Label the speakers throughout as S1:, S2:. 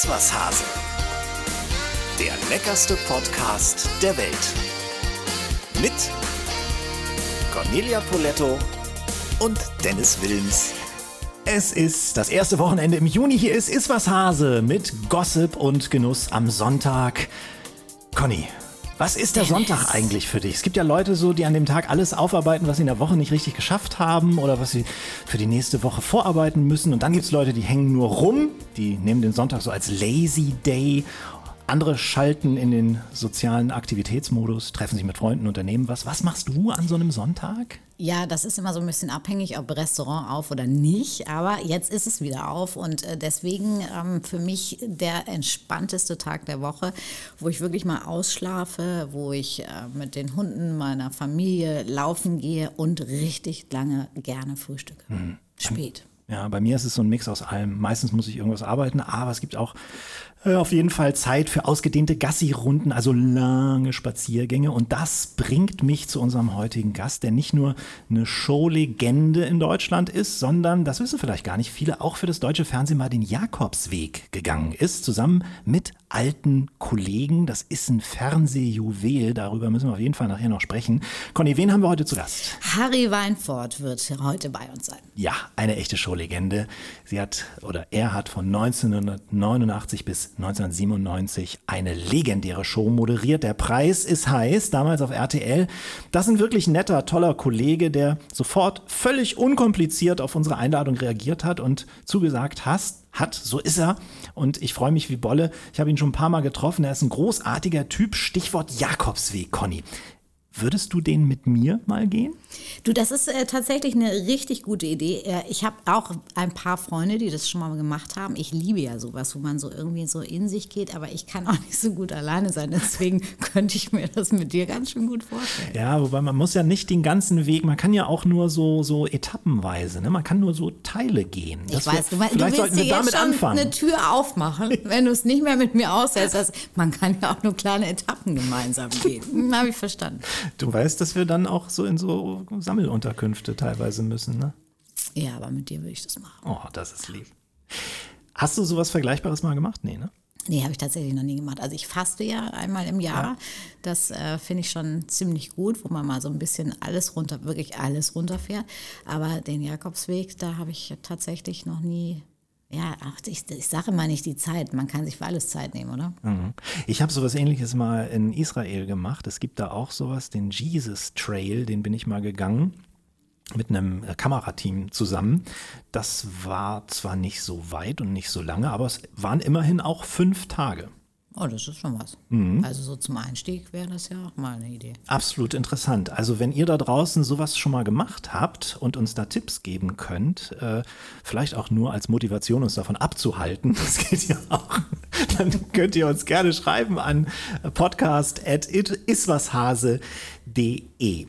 S1: Iswas Hase. Der leckerste Podcast der Welt. Mit Cornelia Poletto und Dennis Wilms.
S2: Es ist das erste Wochenende im Juni. Hier ist Iswas Hase mit Gossip und Genuss am Sonntag. Conny, was ist der Sonntag eigentlich für dich? Es gibt ja Leute so, die an dem Tag alles aufarbeiten, was sie in der Woche nicht richtig geschafft haben oder was sie für die nächste Woche vorarbeiten müssen. Und dann gibt es Leute, die hängen nur rum, die nehmen den Sonntag so als Lazy Day. Andere schalten in den sozialen Aktivitätsmodus, treffen sich mit Freunden, unternehmen was. Was machst du an so einem Sonntag?
S3: Ja, das ist immer so ein bisschen abhängig, ob Restaurant auf oder nicht. Aber jetzt ist es wieder auf und äh, deswegen ähm, für mich der entspannteste Tag der Woche, wo ich wirklich mal ausschlafe, wo ich äh, mit den Hunden meiner Familie laufen gehe und richtig lange gerne frühstücke. Mhm. Spät.
S2: Ja, bei mir ist es so ein Mix aus allem. Meistens muss ich irgendwas arbeiten, aber es gibt auch auf jeden Fall Zeit für ausgedehnte Gassi-Runden, also lange Spaziergänge. Und das bringt mich zu unserem heutigen Gast, der nicht nur eine Showlegende in Deutschland ist, sondern, das wissen vielleicht gar nicht viele, auch für das deutsche Fernsehen mal den Jakobsweg gegangen ist, zusammen mit alten Kollegen. Das ist ein Fernsehjuwel, darüber müssen wir auf jeden Fall nachher noch sprechen. Conny, wen haben wir heute zu Gast?
S3: Harry Weinfurt wird heute bei uns sein.
S2: Ja, eine echte Showlegende. Sie hat oder er hat von 1989 bis 1997 eine legendäre Show moderiert. Der Preis ist heiß, damals auf RTL. Das ist ein wirklich netter, toller Kollege, der sofort völlig unkompliziert auf unsere Einladung reagiert hat und zugesagt hast, hat, so ist er. Und ich freue mich wie Bolle. Ich habe ihn schon ein paar Mal getroffen. Er ist ein großartiger Typ. Stichwort Jakobsweg, Conny. Würdest du den mit mir mal gehen?
S3: Du, das ist äh, tatsächlich eine richtig gute Idee. Äh, ich habe auch ein paar Freunde, die das schon mal gemacht haben. Ich liebe ja sowas, wo man so irgendwie so in sich geht, aber ich kann auch nicht so gut alleine sein. Deswegen könnte ich mir das mit dir ganz schön gut vorstellen.
S2: Ja, wobei man muss ja nicht den ganzen Weg, man kann ja auch nur so, so etappenweise, ne? man kann nur so Teile gehen.
S3: Das ich weiß, du, vielleicht du willst sollten wir dir damit anfangen. eine Tür aufmachen, wenn du es nicht mehr mit mir aushältst. Also man kann ja auch nur kleine Etappen gemeinsam gehen. Hm, Habe ich verstanden.
S2: Du weißt, dass wir dann auch so in so Sammelunterkünfte teilweise müssen, ne?
S3: Ja, aber mit dir würde ich das machen.
S2: Oh, das ist lieb. Hast du sowas Vergleichbares mal gemacht? Nee, ne?
S3: Nee, habe ich tatsächlich noch nie gemacht. Also ich faste ja einmal im Jahr. Ja. Das äh, finde ich schon ziemlich gut, wo man mal so ein bisschen alles runter, wirklich alles runterfährt. Aber den Jakobsweg, da habe ich tatsächlich noch nie ja, ach, ich, ich sage mal nicht die Zeit. Man kann sich für alles Zeit nehmen, oder?
S2: Mhm. Ich habe sowas ähnliches mal in Israel gemacht. Es gibt da auch sowas, den Jesus Trail, den bin ich mal gegangen mit einem Kamerateam zusammen. Das war zwar nicht so weit und nicht so lange, aber es waren immerhin auch fünf Tage.
S3: Oh, das ist schon was. Mhm. Also so zum Einstieg wäre das ja auch mal eine Idee.
S2: Absolut interessant. Also wenn ihr da draußen sowas schon mal gemacht habt und uns da Tipps geben könnt, äh, vielleicht auch nur als Motivation uns davon abzuhalten, das geht ja auch, dann könnt ihr uns gerne schreiben an podcast.iswashase.de.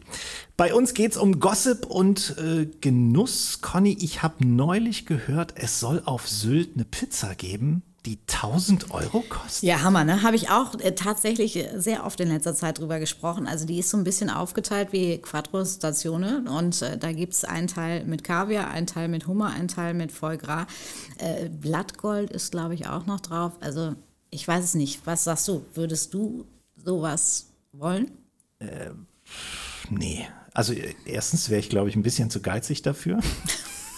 S2: Bei uns geht es um Gossip und äh, Genuss. Conny, ich habe neulich gehört, es soll auf Sylt eine Pizza geben die 1000 Euro kostet?
S3: Ja, Hammer, ne? Habe ich auch äh, tatsächlich äh, sehr oft in letzter Zeit drüber gesprochen. Also die ist so ein bisschen aufgeteilt wie Quattro Stazione und äh, da gibt es einen Teil mit Kaviar, einen Teil mit Hummer, einen Teil mit Foie Gras. Äh, Blattgold ist, glaube ich, auch noch drauf. Also ich weiß es nicht. Was sagst du? Würdest du sowas wollen?
S2: Äh, nee. Also äh, erstens wäre ich, glaube ich, ein bisschen zu geizig dafür.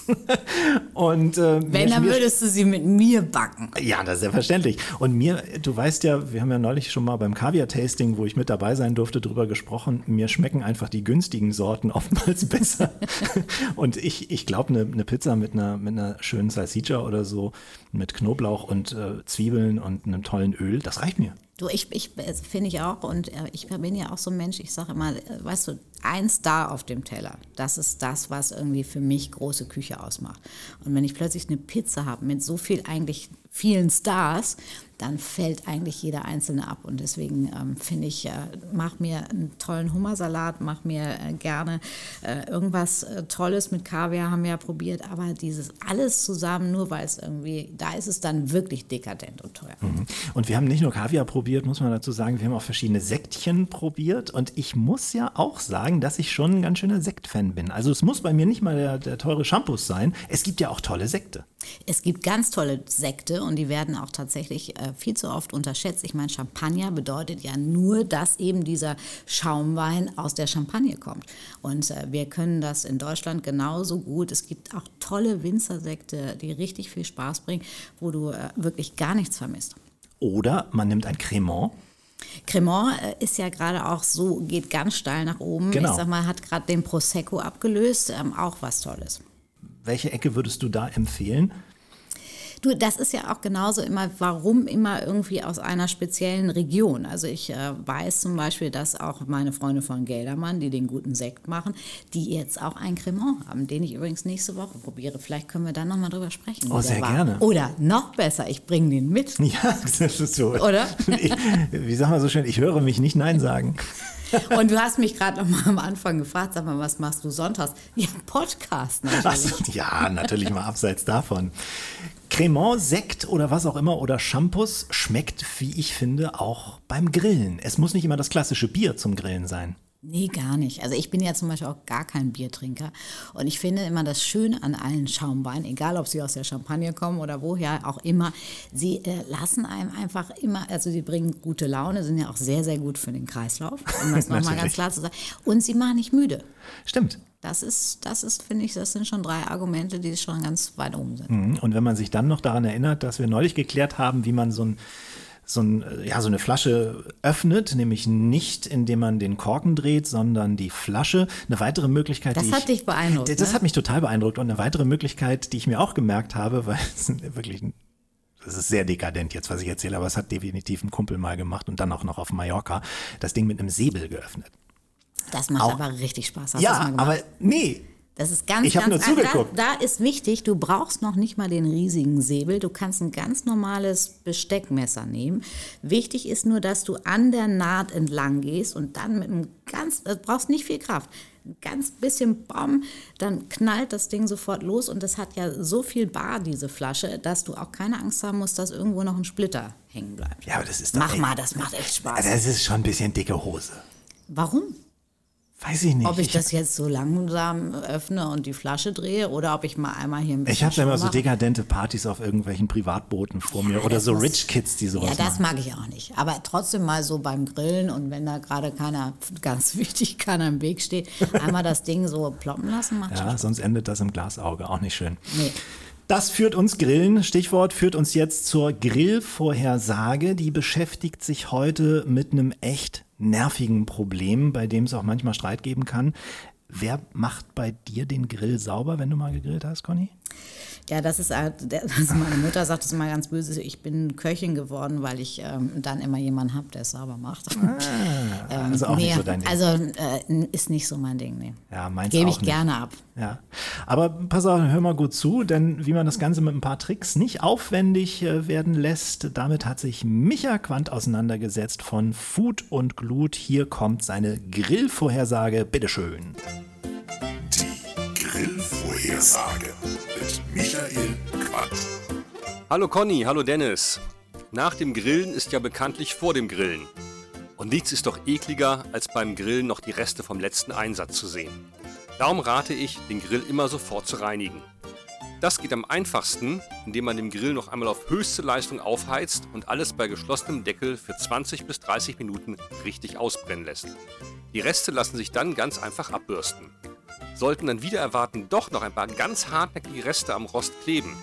S3: und, äh, Wenn, dann würdest du sie mit mir backen.
S2: Ja, das ist selbstverständlich. Und mir, du weißt ja, wir haben ja neulich schon mal beim Kaviar-Tasting, wo ich mit dabei sein durfte, drüber gesprochen, mir schmecken einfach die günstigen Sorten oftmals besser. und ich, ich glaube, eine ne Pizza mit einer, mit einer schönen Salsiccia oder so, mit Knoblauch und äh, Zwiebeln und einem tollen Öl, das reicht mir.
S3: Du, ich, ich finde ich auch und äh, ich bin ja auch so ein Mensch, ich sage immer, äh, weißt du, ein Star auf dem Teller, das ist das, was irgendwie für mich große Küche ausmacht. Und wenn ich plötzlich eine Pizza habe mit so viel eigentlich vielen Stars, dann fällt eigentlich jeder einzelne ab. Und deswegen ähm, finde ich, äh, mach mir einen tollen Hummersalat, mach mir äh, gerne äh, irgendwas äh, Tolles mit Kaviar, haben wir ja probiert. Aber dieses alles zusammen, nur weil es irgendwie, da ist es dann wirklich dekadent und teuer. Mhm.
S2: Und wir haben nicht nur Kaviar probiert, muss man dazu sagen, wir haben auch verschiedene Sektchen probiert. Und ich muss ja auch sagen, dass ich schon ein ganz schöner Sektfan bin. Also es muss bei mir nicht mal der, der teure Shampoo sein. Es gibt ja auch tolle Sekte.
S3: Es gibt ganz tolle Sekte und die werden auch tatsächlich äh, viel zu oft unterschätzt. Ich meine, Champagner bedeutet ja nur, dass eben dieser Schaumwein aus der Champagne kommt. Und äh, wir können das in Deutschland genauso gut. Es gibt auch tolle Winzersekte, die richtig viel Spaß bringen, wo du äh, wirklich gar nichts vermisst.
S2: Oder man nimmt ein Cremant.
S3: Cremant äh, ist ja gerade auch so, geht ganz steil nach oben.
S2: Genau.
S3: Ich sag mal, hat gerade den Prosecco abgelöst, ähm, auch was Tolles.
S2: Welche Ecke würdest du da empfehlen?
S3: Du, das ist ja auch genauso immer, warum immer irgendwie aus einer speziellen Region. Also ich äh, weiß zum Beispiel, dass auch meine Freunde von Geldermann, die den guten Sekt machen, die jetzt auch einen Cremant haben, den ich übrigens nächste Woche probiere. Vielleicht können wir dann nochmal drüber sprechen.
S2: Oh, sehr
S3: war.
S2: gerne.
S3: Oder noch besser, ich bringe den mit.
S2: Ja, das ist so.
S3: Oder?
S2: Ich, wie sagen wir so schön, ich höre mich nicht Nein sagen.
S3: Und du hast mich gerade noch mal am Anfang gefragt, sag mal, was machst du sonntags? Ja, Podcast natürlich.
S2: So, ja, natürlich mal abseits davon. Cremant, Sekt oder was auch immer oder Shampoos schmeckt, wie ich finde, auch beim Grillen. Es muss nicht immer das klassische Bier zum Grillen sein.
S3: Nee, gar nicht. Also ich bin ja zum Beispiel auch gar kein Biertrinker. Und ich finde immer das Schöne an allen Schaumweinen, egal ob sie aus der Champagne kommen oder woher auch immer, sie äh, lassen einem einfach immer, also sie bringen gute Laune, sind ja auch sehr, sehr gut für den Kreislauf, um das nochmal ganz klar zu sagen. Und sie machen nicht müde.
S2: Stimmt.
S3: Das ist, das ist, finde ich, das sind schon drei Argumente, die schon ganz weit oben sind.
S2: Mhm. Und wenn man sich dann noch daran erinnert, dass wir neulich geklärt haben, wie man so ein so, ein, ja, so eine Flasche öffnet, nämlich nicht, indem man den Korken dreht, sondern die Flasche. Eine weitere Möglichkeit,
S3: Das
S2: die
S3: hat
S2: ich,
S3: dich beeindruckt,
S2: Das
S3: ne?
S2: hat mich total beeindruckt und eine weitere Möglichkeit, die ich mir auch gemerkt habe, weil es wirklich ein das ist sehr dekadent jetzt, was ich erzähle, aber es hat definitiv ein Kumpel mal gemacht und dann auch noch auf Mallorca, das Ding mit einem Säbel geöffnet.
S3: Das macht
S2: Auch-
S3: aber richtig Spaß. Hast
S2: ja, aber nee.
S3: Das ist ganz,
S2: Ich hab
S3: ganz
S2: nur zugeguckt.
S3: Da, da ist wichtig, du brauchst noch nicht mal den riesigen Säbel. Du kannst ein ganz normales Besteckmesser nehmen. Wichtig ist nur, dass du an der Naht entlang gehst und dann mit einem ganz, du brauchst nicht viel Kraft. Ein ganz bisschen Baum, dann knallt das Ding sofort los und das hat ja so viel Bar, diese Flasche, dass du auch keine Angst haben musst, dass irgendwo noch ein Splitter hängen bleibt.
S2: Ja, aber das ist doch
S3: Mach
S2: echt-
S3: mal, das macht echt Spaß.
S2: Das ist schon ein bisschen dicke Hose.
S3: Warum?
S2: Weiß ich nicht.
S3: Ob ich das jetzt so langsam öffne und die Flasche drehe oder ob ich mal einmal hier ein bisschen
S2: Ich habe ja immer so dekadente Partys auf irgendwelchen Privatbooten vor mir oder so
S3: muss-
S2: Rich Kids, die sowas
S3: Ja, das
S2: machen.
S3: mag ich auch nicht. Aber trotzdem mal so beim Grillen und wenn da gerade keiner, ganz wichtig, keiner im Weg steht, einmal das Ding so ploppen lassen, macht
S2: Ja, sonst endet das im Glasauge, auch nicht schön.
S3: Nee.
S2: Das führt uns Grillen, Stichwort führt uns jetzt zur Grillvorhersage. Die beschäftigt sich heute mit einem echt nervigen Problem, bei dem es auch manchmal Streit geben kann. Wer macht bei dir den Grill sauber, wenn du mal gegrillt hast, Conny?
S3: Ja, das ist, halt- also meine Mutter sagt es immer ganz böse, ich bin Köchin geworden, weil ich ähm, dann immer jemanden habe, der es sauber macht. ähm,
S2: also auch nicht so dein Ding.
S3: Also äh, ist nicht so mein Ding, nee.
S2: Ja, meins
S3: Gebe ich
S2: nicht.
S3: gerne ab.
S2: Ja, aber pass auf, hör mal gut zu, denn wie man das Ganze mit ein paar Tricks nicht aufwendig äh, werden lässt, damit hat sich Micha Quandt auseinandergesetzt von Food und Glut. Hier kommt seine Grillvorhersage, bitteschön.
S4: Die Grillvorhersage mit Michael Quandt.
S5: Hallo Conny, hallo Dennis. Nach dem Grillen ist ja bekanntlich vor dem Grillen. Und nichts ist doch ekliger, als beim Grillen noch die Reste vom letzten Einsatz zu sehen. Darum rate ich, den Grill immer sofort zu reinigen. Das geht am einfachsten, indem man den Grill noch einmal auf höchste Leistung aufheizt und alles bei geschlossenem Deckel für 20 bis 30 Minuten richtig ausbrennen lässt. Die Reste lassen sich dann ganz einfach abbürsten. Sollten dann wieder erwarten doch noch ein paar ganz hartnäckige Reste am Rost kleben,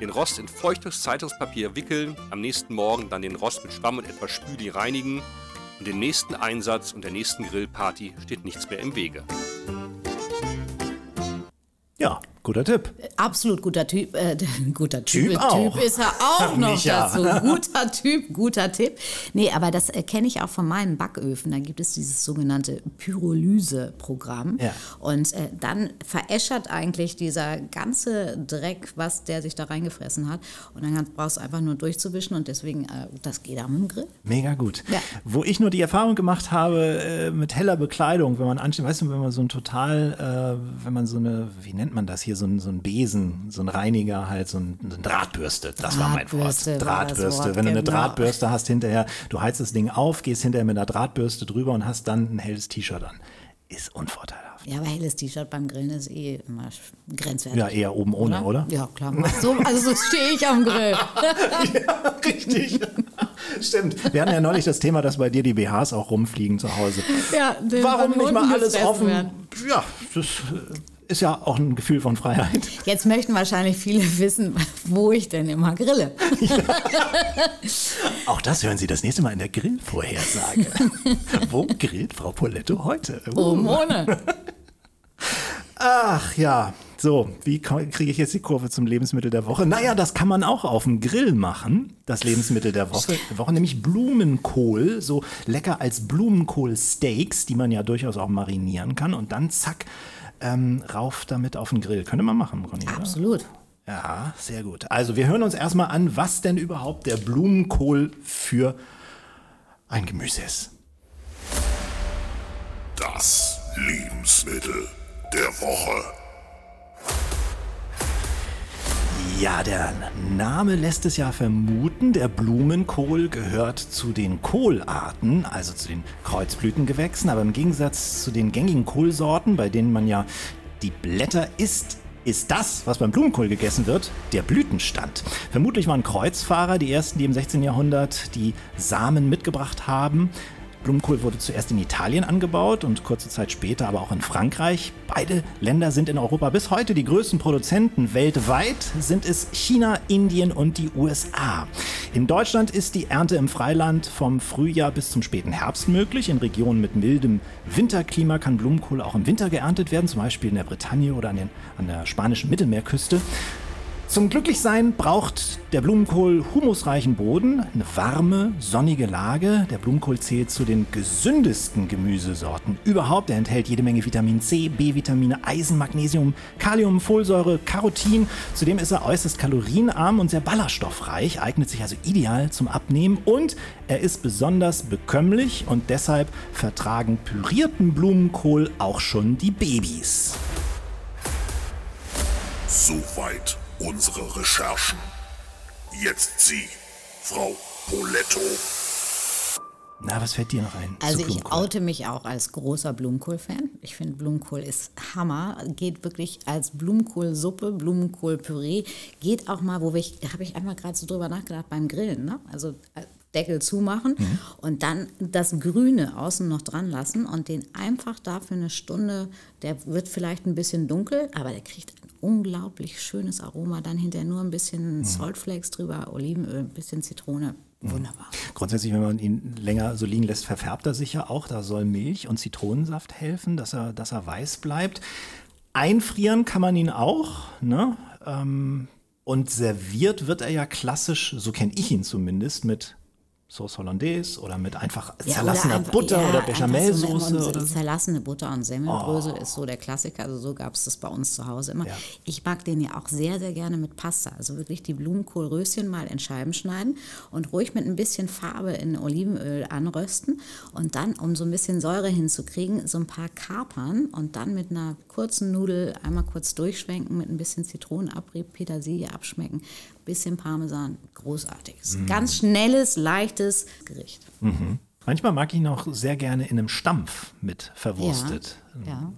S5: den Rost in feuchtes Zeitungspapier wickeln, am nächsten Morgen dann den Rost mit Schwamm und etwas Spüli reinigen und dem nächsten Einsatz und der nächsten Grillparty steht nichts mehr im Wege.
S2: Guter Tipp.
S3: Absolut guter Typ. Äh, guter Typ.
S2: Typ auch.
S3: Typ ist er auch noch dazu. Guter Typ, guter Tipp. Nee, aber das äh, kenne ich auch von meinen Backöfen. Da gibt es dieses sogenannte Pyrolyse-Programm.
S2: Ja.
S3: Und äh, dann veräschert eigentlich dieser ganze Dreck, was der sich da reingefressen hat. Und dann brauchst du einfach nur durchzuwischen. Und deswegen, äh, das geht dem Grill.
S2: Mega gut.
S3: Ja.
S2: Wo ich nur die Erfahrung gemacht habe, äh, mit heller Bekleidung, wenn man ansteht, weißt du, wenn man so ein total, äh, wenn man so eine, wie nennt man das hier, so ein, so ein Besen, so ein Reiniger halt, so, ein, so eine Drahtbürste, das war mein Wort.
S3: Drahtbürste
S2: Drahtbürste.
S3: Wort,
S2: wenn du eine
S3: genau.
S2: Drahtbürste hast hinterher, du heizt das Ding auf, gehst hinterher mit einer Drahtbürste drüber und hast dann ein helles T-Shirt an. Ist unvorteilhaft.
S3: Ja, aber helles T-Shirt beim Grillen ist eh immer grenzwertig.
S2: Ja, eher oben ohne, oder?
S3: Ja, klar. So, also so stehe ich am Grill.
S2: Ja, richtig. Stimmt. Wir hatten ja neulich das Thema, dass bei dir die BHs auch rumfliegen zu Hause.
S3: Ja,
S2: Warum nicht mal alles offen?
S3: werden.
S2: Ja, das ist ja auch ein Gefühl von Freiheit.
S3: Jetzt möchten wahrscheinlich viele wissen, wo ich denn immer grille.
S2: Auch das hören Sie das nächste Mal in der Grillvorhersage. Wo grillt Frau Poletto heute? Uh.
S3: Oben ohne.
S2: Ach ja, so, wie kriege ich jetzt die Kurve zum Lebensmittel der Woche? Naja, das kann man auch auf dem Grill machen, das Lebensmittel der Woche, der Woche nämlich Blumenkohl, so lecker als Blumenkohl-Steaks, die man ja durchaus auch marinieren kann und dann zack, ähm, rauf damit auf den Grill. Könnte man machen, Conny, oder?
S3: Absolut.
S2: Ja, sehr gut. Also wir hören uns erstmal an, was denn überhaupt der Blumenkohl für ein Gemüse ist.
S4: Das Lebensmittel der Woche.
S2: Ja, der Name lässt es ja vermuten, der Blumenkohl gehört zu den Kohlarten, also zu den Kreuzblütengewächsen, aber im Gegensatz zu den gängigen Kohlsorten, bei denen man ja die Blätter isst, ist das, was beim Blumenkohl gegessen wird, der Blütenstand. Vermutlich waren Kreuzfahrer die ersten, die im 16. Jahrhundert die Samen mitgebracht haben. Blumenkohl wurde zuerst in Italien angebaut und kurze Zeit später aber auch in Frankreich. Beide Länder sind in Europa bis heute die größten Produzenten. Weltweit sind es China, Indien und die USA. In Deutschland ist die Ernte im Freiland vom Frühjahr bis zum späten Herbst möglich. In Regionen mit mildem Winterklima kann Blumenkohl auch im Winter geerntet werden, zum Beispiel in der Bretagne oder an, den, an der spanischen Mittelmeerküste. Zum Glücklichsein braucht der Blumenkohl humusreichen Boden, eine warme, sonnige Lage. Der Blumenkohl zählt zu den gesündesten Gemüsesorten überhaupt. Er enthält jede Menge Vitamin C, B-Vitamine, Eisen, Magnesium, Kalium, Folsäure, Carotin. Zudem ist er äußerst kalorienarm und sehr ballaststoffreich, eignet sich also ideal zum Abnehmen und er ist besonders bekömmlich und deshalb vertragen pürierten Blumenkohl auch schon die Babys.
S4: Soweit unsere Recherchen. Jetzt Sie, Frau Poletto.
S2: Na, was fällt dir noch ein? zu
S3: Also ich oute mich auch als großer Blumenkohl-Fan. Ich finde Blumenkohl ist Hammer. Geht wirklich als Blumenkohlsuppe, Blumenkohlpüree. Geht auch mal, wo ich, da habe ich einmal gerade so drüber nachgedacht beim Grillen. Ne? Also äh, Deckel zumachen
S2: Mhm.
S3: und dann das Grüne außen noch dran lassen und den einfach da für eine Stunde, der wird vielleicht ein bisschen dunkel, aber der kriegt ein unglaublich schönes Aroma. Dann hinterher nur ein
S2: Mhm.
S3: bisschen Saltflakes drüber, Olivenöl, ein bisschen Zitrone. Wunderbar.
S2: Grundsätzlich, wenn man ihn länger so liegen lässt, verfärbt er sich ja auch. Da soll Milch und Zitronensaft helfen, dass er, dass er weiß bleibt. Einfrieren kann man ihn auch. Ne? Ähm, und serviert wird er ja klassisch, so kenne ich ihn zumindest, mit Sauce Hollandaise oder mit einfach
S3: Ja,
S2: zerlassener
S3: einfach-
S2: Butter
S3: ja,
S2: oder Bechamelsoße
S3: so,
S2: oder.
S3: Zerlassene Butter und Semmelbrösel ist so der Klassiker. Also so gab es das bei uns zu Hause immer. Ich mag den ja auch sehr, sehr gerne mit Pasta. Also wirklich die Blumenkohlröschen mal in Scheiben schneiden und ruhig mit ein bisschen Farbe in Olivenöl anrösten. Und dann, um so ein bisschen Säure hinzukriegen, so ein paar Kapern und dann mit einer kurzen Nudel einmal kurz durchschwenken, mit ein bisschen Zitronenabrieb, Petersilie abschmecken, bisschen Parmesan. Großartiges.
S2: Mm.
S3: Ganz schnelles, leichtes Gericht.
S2: Manchmal mag ich ihn auch sehr gerne in einem Stampf mit verwurstet.
S3: Ja.
S2: Ne?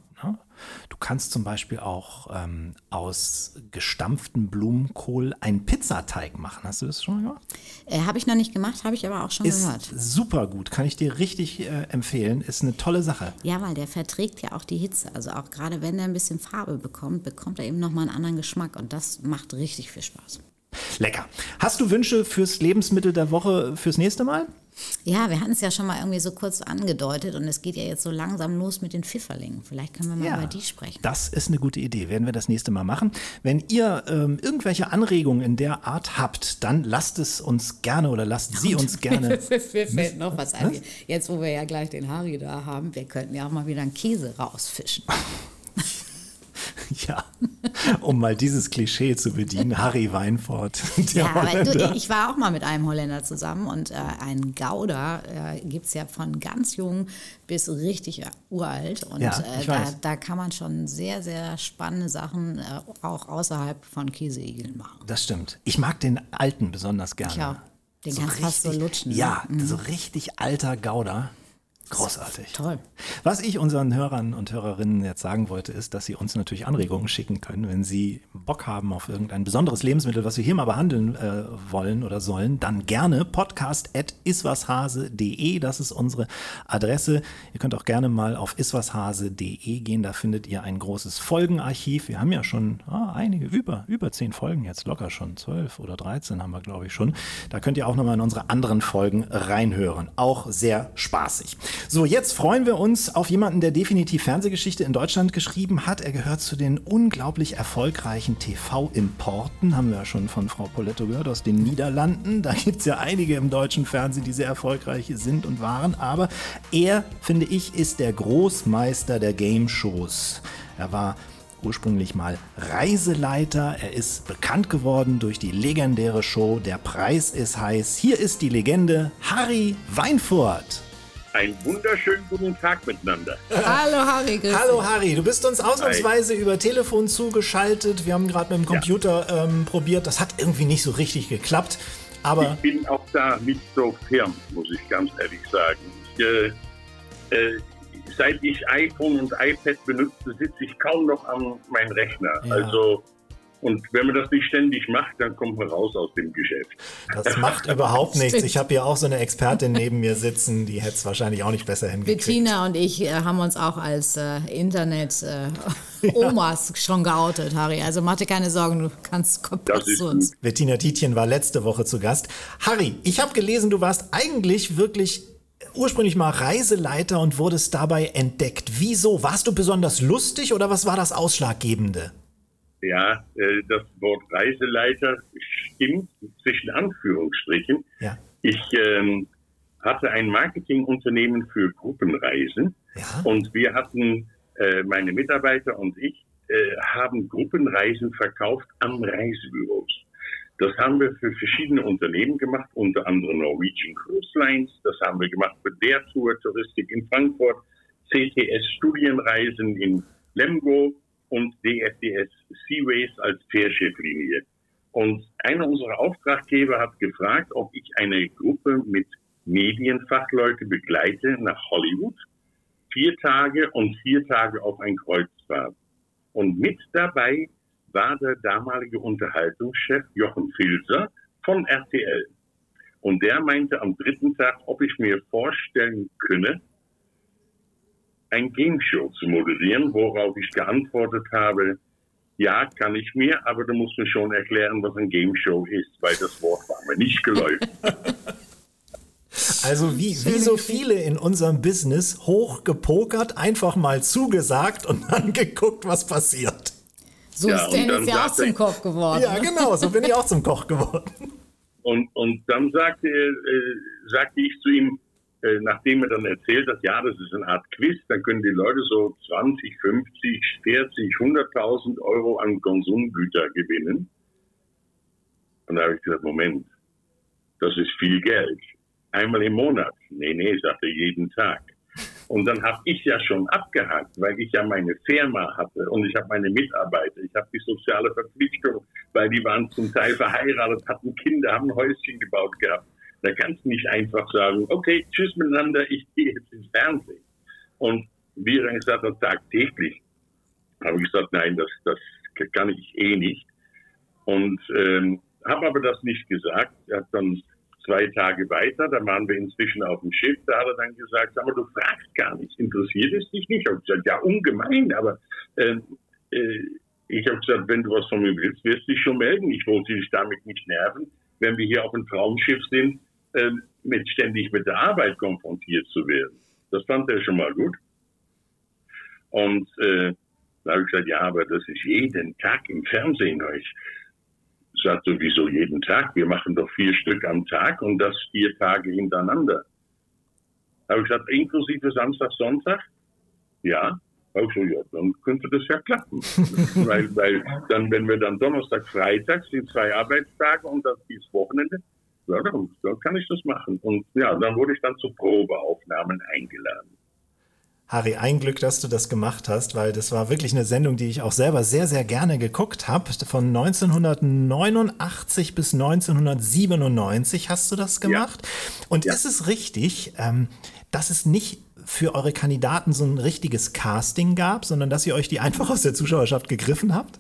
S2: Du kannst zum Beispiel auch ähm, aus gestampftem Blumenkohl einen Pizzateig machen. Hast du das schon mal gemacht?
S3: Äh, habe ich noch nicht gemacht, habe ich aber auch schon
S2: Ist
S3: gehört.
S2: super gut, kann ich dir richtig äh, empfehlen. Ist eine tolle Sache.
S3: Ja, weil der verträgt ja auch die Hitze. Also auch gerade wenn er ein bisschen Farbe bekommt, bekommt er eben nochmal einen anderen Geschmack und das macht richtig viel Spaß.
S2: Lecker. Hast du Wünsche fürs Lebensmittel der Woche fürs nächste Mal?
S3: Ja, wir hatten es ja schon mal irgendwie so kurz angedeutet und es geht ja jetzt so langsam los mit den Pfifferlingen. Vielleicht können wir mal über die sprechen.
S2: Das ist eine gute Idee. Werden wir das nächste Mal machen. Wenn ihr ähm, irgendwelche Anregungen in der Art habt, dann lasst es uns gerne oder lasst sie uns gerne.
S3: Mir fällt noch was ein. Jetzt, wo wir ja gleich den Harry da haben, wir könnten ja auch mal wieder einen Käse rausfischen.
S2: ja, um mal dieses Klischee zu bedienen. Harry Weinfort. der
S3: Ja, aber du, ich war auch mal mit einem Holländer zusammen und äh, ein Gouda äh, gibt es ja von ganz jung bis richtig äh, uralt. Und
S2: Ja,
S3: äh, da, da kann man schon sehr, sehr spannende Sachen äh, auch außerhalb von Käseigeln machen.
S2: Das stimmt. Ich mag den alten besonders gerne.
S3: Ich auch. Den kannst du fast so lutschen, ne?
S2: Ja, so richtig alter Gouda. Großartig.
S3: Toll.
S2: Was ich unseren Hörern und Hörerinnen jetzt sagen wollte, ist, dass sie uns natürlich Anregungen schicken können, wenn sie Bock haben auf irgendein besonderes Lebensmittel, was wir hier mal behandeln äh, wollen oder sollen, dann gerne podcast.iswashase.de, das ist unsere Adresse. Ihr könnt auch gerne mal auf iswashase.de gehen, da findet ihr ein großes Folgenarchiv. Wir haben ja schon ah, einige, über, über zehn Folgen jetzt, locker schon, zwölf oder dreizehn haben wir, glaube ich, schon. Da könnt ihr auch nochmal in unsere anderen Folgen reinhören. Auch sehr spaßig. So, jetzt freuen wir uns auf jemanden, der definitiv Fernsehgeschichte in Deutschland geschrieben hat. Er gehört zu den unglaublich erfolgreichen TV-Importen, haben wir ja schon von Frau Poletto gehört, aus den Niederlanden. Da gibt es ja einige im deutschen Fernsehen, die sehr erfolgreich sind und waren. Aber er, finde ich, ist der Großmeister der Game-Shows. Er war ursprünglich mal Reiseleiter. Er ist bekannt geworden durch die legendäre Show Der Preis ist heiß. Hier ist die Legende Harry Weinfurt.
S6: Einen wunderschönen guten Tag miteinander.
S3: Hallo Harry. grüß
S2: Hallo. Harry, du bist uns ausnahmsweise über Telefon zugeschaltet. Wir haben gerade mit dem Computer ähm, probiert. Das hat irgendwie nicht so richtig geklappt. Aber
S6: Ich bin auch da nicht so firm, muss ich ganz ehrlich sagen. Ich, äh, äh, seit ich iPhone und iPad benutze, sitze ich kaum noch an meinem Rechner.
S2: Ja.
S6: Also, und wenn man das nicht ständig macht, dann kommt man raus aus dem Geschäft.
S2: das macht überhaupt nichts. Ich habe hier auch so eine Expertin neben mir sitzen, die hätte es wahrscheinlich auch nicht besser hingekriegt.
S3: Bettina und ich äh, haben uns auch als äh, Internet-Omas schon geoutet, Harry. Also mach dir keine Sorgen, du kannst komplett zu uns.
S2: Bettina Tietjen war letzte Woche zu Gast. Harry, ich habe gelesen, du warst eigentlich wirklich ursprünglich mal Reiseleiter und wurdest dabei entdeckt. Wieso? Warst du besonders lustig oder was war das Ausschlaggebende?
S6: Ja, äh, das Wort Reiseleiter stimmt zwischen Anführungsstrichen.
S2: Ja.
S6: Ich ähm, hatte ein Marketingunternehmen für Gruppenreisen
S2: Ja.
S6: und wir hatten, äh, meine Mitarbeiter und ich, äh, haben Gruppenreisen verkauft an Reisebüros. Das haben wir für verschiedene Unternehmen gemacht, unter anderem Norwegian Cruise Lines. Das haben wir gemacht für der Tour Touristik in Frankfurt, CTS Studienreisen in Lemgo und DFDS Seaways als Fährschifflinie. Und einer unserer Auftraggeber hat gefragt, ob ich eine Gruppe mit Medienfachleute begleite nach Hollywood. Vier Tage und vier Tage auf ein Kreuzfahrt. Und mit dabei war der damalige Unterhaltungschef Jochen Filzer von RTL. Und der meinte am dritten Tag, ob ich mir vorstellen könne, ein Game Show zu moderieren, worauf ich geantwortet habe, ja, kann ich mir, aber du musst mir schon erklären, was ein Game Show ist, weil das Wort war mir nicht geläufig.
S2: Also wie, wie so viele in unserem Business hochgepokert, einfach mal zugesagt und dann geguckt, was passiert.
S3: So
S6: Ja,
S3: ist Dennis ja auch zum Koch geworden.
S2: Ja,
S3: ne?
S2: genau, so bin ich auch zum Koch geworden.
S6: Und, und dann sagte, äh, sagte ich zu ihm, nachdem er dann erzählt hat, ja, das ist eine Art Quiz, dann können die Leute so 20, 50, 40, 100.000 Euro an Konsumgüter gewinnen. Und da habe ich gesagt, Moment, das ist viel Geld. Einmal im Monat. Nee, nee, sagte jeden Tag. Und dann habe ich ja schon abgehakt, weil ich ja meine Firma hatte und ich habe meine Mitarbeiter, ich habe die soziale Verpflichtung, weil die waren zum Teil verheiratet, hatten Kinder, haben ein Häuschen gebaut gehabt. Da kannst du nicht einfach sagen, okay, tschüss miteinander, ich gehe jetzt ins Fernsehen. Und wie er dann gesagt hat, tagtäglich, habe ich gesagt, nein, das, das kann ich eh nicht. Und ähm, habe aber das nicht gesagt. Er hat dann zwei Tage weiter, da waren wir inzwischen auf dem Schiff, da hat er dann gesagt, aber du fragst gar nicht, interessiert es dich nicht? Ich habe gesagt, ja, ungemein, aber äh, äh, ich habe gesagt, wenn du was von mir willst, wirst du dich schon melden. Ich wollte dich damit nicht nerven, wenn wir hier auf einem Traumschiff sind, mit ständig mit der Arbeit konfrontiert zu werden. Das fand er schon mal gut. Und äh, da habe ich gesagt, ja, aber das ist jeden Tag im Fernsehen euch. Sagt sowieso jeden Tag. Wir machen doch vier Stück am Tag und das vier Tage hintereinander. Da habe ich gesagt, inklusive Samstag, Sonntag? Ja. Ich so, ja, dann könnte das ja klappen. weil, weil dann, wenn wir dann Donnerstag, Freitag sind zwei Arbeitstage und das ist Wochenende, ja, dann, dann kann ich das machen. Und ja, dann wurde ich dann zu Probeaufnahmen eingeladen.
S2: Harry, ein Glück, dass du das gemacht hast, weil das war wirklich eine Sendung, die ich auch selber sehr, sehr gerne geguckt habe. Von 1989 bis 1997 hast du das gemacht. Und ist es richtig, ähm, dass es nicht für eure Kandidaten so ein richtiges Casting gab, sondern dass ihr euch die einfach aus der Zuschauerschaft gegriffen habt?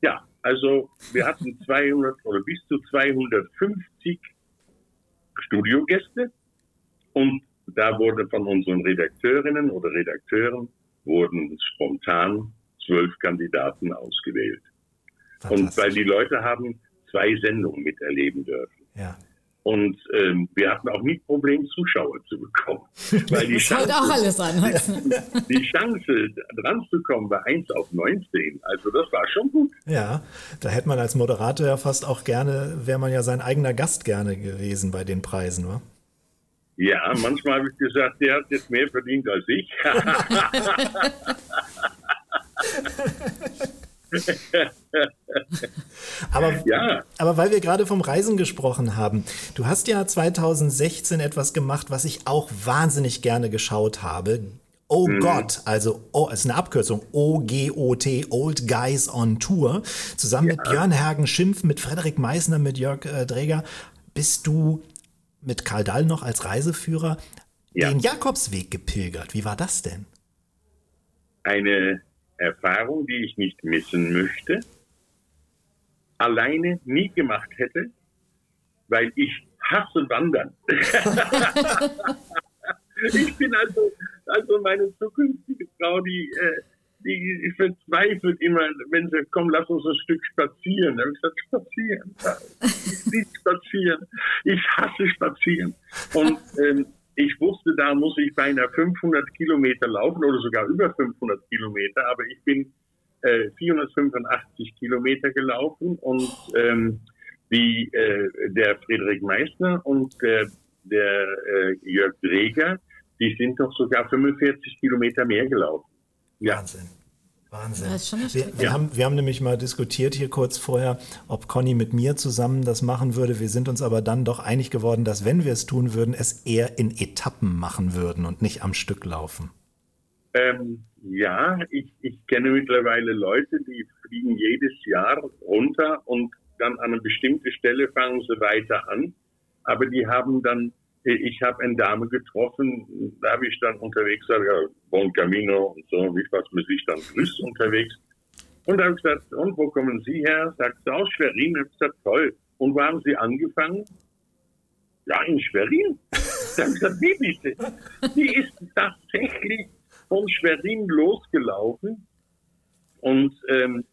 S6: Ja, also wir hatten 200 oder bis zu 250 Studiogäste und da wurde von unseren Redakteurinnen oder Redakteuren wurden spontan zwölf Kandidaten ausgewählt. Und weil die Leute haben zwei Sendungen miterleben dürfen.
S2: Ja.
S6: Und ähm, wir hatten auch nie Problem, Zuschauer zu bekommen. Weil die
S3: Das ist halt auch alles anders.
S6: die Chance, dran zu kommen, war 1 auf 19. Also das war schon gut.
S2: Ja, da hätte man als Moderator ja fast auch gerne, wäre man ja sein eigener Gast gerne gewesen bei den Preisen, wa?
S6: Ja, manchmal habe ich gesagt, der hat jetzt mehr verdient als ich.
S2: Aber,
S6: Ja.
S2: aber weil wir gerade vom Reisen gesprochen haben, du hast ja 2016 etwas gemacht, was ich auch wahnsinnig gerne geschaut habe. Oh Gott, also oh, ist eine Abkürzung, O-G-O-T, Old Guys on Tour, zusammen mit Björn Hergen Schimpf, mit Frederik Meissner, mit Jörg äh, Dräger, bist du mit Karl Dall noch als Reiseführer
S6: Ja.
S2: den Jakobsweg gepilgert. Wie war das denn?
S6: Eine Erfahrung, die ich nicht missen möchte, alleine nie gemacht hätte, weil ich hasse Wandern. ich bin also, also meine zukünftige Frau, die, äh, die verzweifelt immer, wenn sie komm, lass uns ein Stück spazieren. Da habe ich gesagt, spazieren. Ich will spazieren. Ich hasse spazieren. Und ähm, ich wusste, da muss ich beinahe 500 Kilometer laufen oder sogar über 500 Kilometer, aber ich bin äh, 485 Kilometer gelaufen und ähm, die, äh, der Friedrich Meissner und der, der äh, Jörg Dreger, die sind doch sogar 45 Kilometer mehr gelaufen. Ja.
S2: Wahnsinn. Wahnsinn.
S3: Das ist schon eine
S2: wir, wir, haben, wir haben nämlich mal diskutiert hier kurz vorher, ob Conny mit mir zusammen das machen würde. Wir sind uns aber dann doch einig geworden, dass wenn wir es tun würden, es eher in Etappen machen würden und nicht am Stück laufen.
S6: Ähm, ja, ich, ich kenne mittlerweile Leute, die fliegen jedes Jahr runter und dann an eine bestimmte Stelle fangen sie weiter an. Aber die haben dann, ich habe eine Dame getroffen, da habe ich dann unterwegs gesagt, ja, Bon Camino und so, wie was man sich dann grüßt unterwegs. Und da habe ich gesagt, und wo kommen Sie her? Sagt sie, aus Schwerin. Ich gesagt, toll. Und wo haben Sie angefangen? Ja, in Schwerin. Da habe ich gesagt, wie bitte? Die ist tatsächlich von Schwerin losgelaufen und ähm,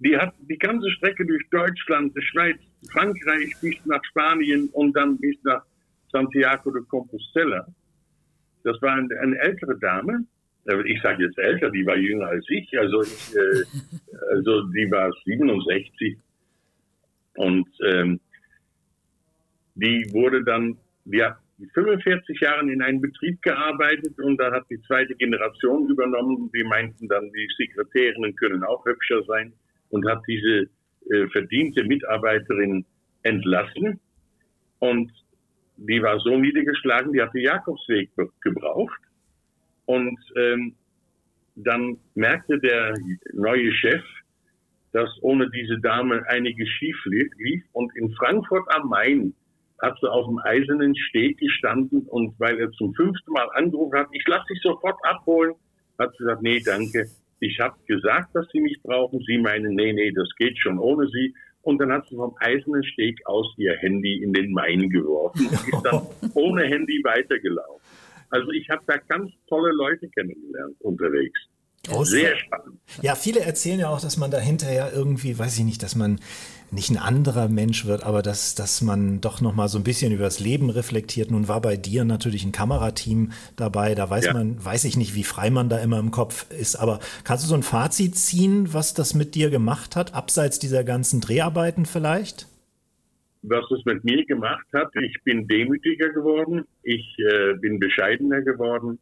S6: die hat die ganze Strecke durch Deutschland, die Schweiz, Frankreich bis nach Spanien und dann bis nach Santiago de Compostela. Das war eine, eine ältere Dame. Ich sage jetzt älter, die war jünger als ich. Also, ich, äh, also die war 67 und ähm, die wurde dann, die hat 45 Jahren in einem Betrieb gearbeitet und dann hat die zweite Generation übernommen. Die meinten dann, die Sekretärinnen können auch hübscher sein und hat diese äh, verdiente Mitarbeiterin entlassen. Und die war so niedergeschlagen, die hat den Jakobsweg gebraucht. Und ähm, dann merkte der neue Chef, dass ohne diese Dame einiges schief lief. Und in Frankfurt am Main hat sie auf dem eisernen Steg gestanden und weil er zum fünften Mal angerufen hat, ich lasse dich sofort abholen, hat sie gesagt, nee, danke. Ich habe gesagt, dass Sie mich brauchen. Sie meinen, nee, nee, das geht schon ohne Sie. Und dann hat sie vom eisernen Steg aus ihr Handy in den Main geworfen und ist dann ohne Handy weitergelaufen. Also ich habe da ganz tolle Leute kennengelernt unterwegs. Sehr spannend.
S2: Ja, viele erzählen ja auch, dass man da hinterher irgendwie, weiß ich nicht, dass man nicht ein anderer Mensch wird, aber dass, dass man doch nochmal so ein bisschen über das Leben reflektiert. Nun war bei dir natürlich ein Kamerateam dabei, da weiß
S6: Ja.
S2: man, weiß ich nicht, wie frei man da immer im Kopf ist, aber kannst du so ein Fazit ziehen, was das mit dir gemacht hat, abseits dieser ganzen Dreharbeiten vielleicht?
S6: was es mit mir gemacht hat. Ich bin demütiger geworden, ich äh, bin bescheidener geworden,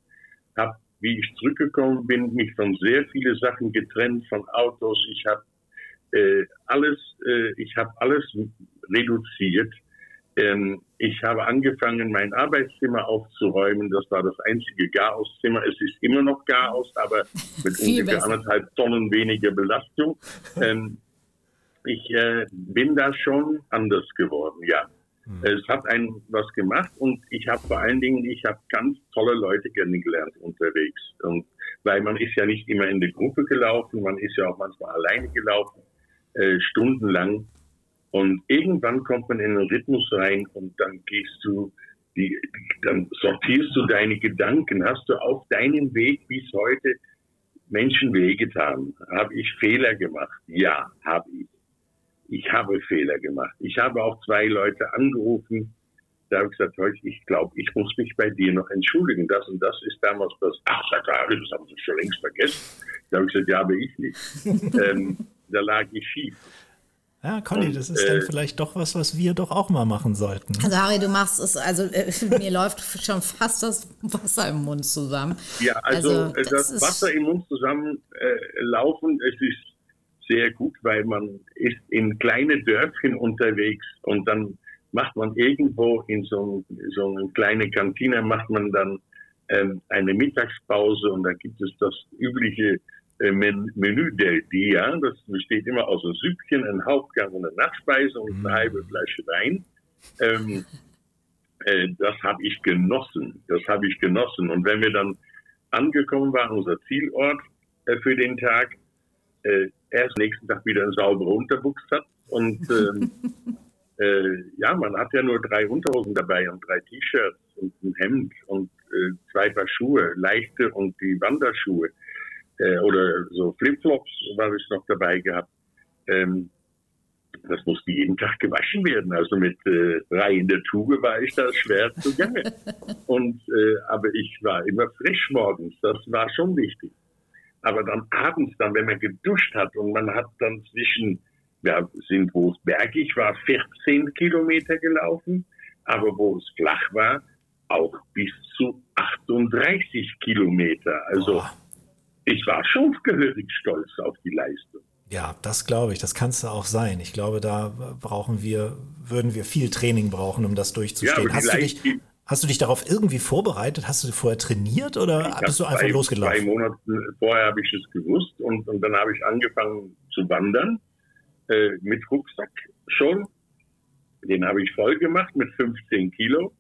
S6: habe, wie ich zurückgekommen bin, mich von sehr vielen Sachen getrennt, von Autos. Ich habe äh, alles, äh, ich habe alles reduziert. Ähm, ich habe angefangen, mein Arbeitszimmer aufzuräumen. Das war das einzige Chaoszimmer. Es ist immer noch Chaos, aber mit ungefähr
S3: besser.
S6: anderthalb Tonnen weniger Belastung. Ähm, ich äh, bin da schon anders geworden, ja. Es hat einen was gemacht und ich habe vor allen Dingen, ich habe ganz tolle Leute kennengelernt unterwegs. Und weil man ist ja nicht immer in der Gruppe gelaufen, man ist ja auch manchmal alleine gelaufen, äh, stundenlang. Und irgendwann kommt man in einen Rhythmus rein und dann gehst du, die, dann sortierst du deine Gedanken. Hast du auf deinem Weg bis heute Menschen wehgetan? Habe ich Fehler gemacht? Ja, habe ich ich habe Fehler gemacht. Ich habe auch zwei Leute angerufen, da habe ich gesagt, heute, ich glaube, ich muss mich bei dir noch entschuldigen. Das und das ist damals das. Ach, sagt er, das haben Sie schon längst vergessen. Da habe ich gesagt, ja, aber ich nicht. ähm, da lag ich schief.
S2: Ja, Conny, das ist dann äh, vielleicht doch was, was wir doch auch mal machen sollten.
S3: Also Harry, du machst es, also äh, mir läuft schon fast das Wasser im Mund zusammen.
S6: Ja, also, also äh, das, das Wasser im Mund zusammen äh, laufen, es ist sehr gut, weil man ist in kleine Dörfchen unterwegs und dann macht man irgendwo in so, so eine kleine Kantine, macht man dann ähm, eine Mittagspause und da gibt es das übliche äh, Menü del Dia. Das besteht immer aus einem Süppchen, einem Hauptgang und einer Nachspeise und eine halbe Flasche Wein. Ähm, äh, das habe ich genossen. Das habe ich genossen. Und wenn wir dann angekommen waren, unser Zielort äh, für den Tag, äh, erst nächsten Tag wieder sauber runterbuchst hat. Und ähm, äh, ja, man hat ja nur drei Unterhosen dabei und drei T-Shirts und ein Hemd und äh, zwei Paar Schuhe, leichte und die Wanderschuhe äh, oder so Flipflops war ich noch dabei gehabt. Ähm, das musste jeden Tag gewaschen werden. Also mit äh, drei in der Tube war ich da schwer zugange. Und äh, aber ich war immer frisch morgens. Das war schon wichtig. Aber dann abends, dann, wenn man geduscht hat und man hat dann zwischen, ja, sind, wo es bergig war, 14 Kilometer gelaufen, aber wo es flach war, auch bis zu 38 Kilometer. Also oh. ich war schon gehörig stolz auf die Leistung.
S2: Ja, das glaube ich. Das kannst du auch sein. Ich glaube, da brauchen wir, würden wir viel Training brauchen, um das durchzustehen. Ja, Hast du dich, Hast du dich darauf irgendwie vorbereitet? Hast du vorher trainiert oder ich bist du einfach
S6: zwei,
S2: losgelaufen?
S6: Zwei Monate vorher habe ich es gewusst und, und dann habe ich angefangen zu wandern äh, mit Rucksack schon. Den habe ich voll gemacht mit 15 Kilo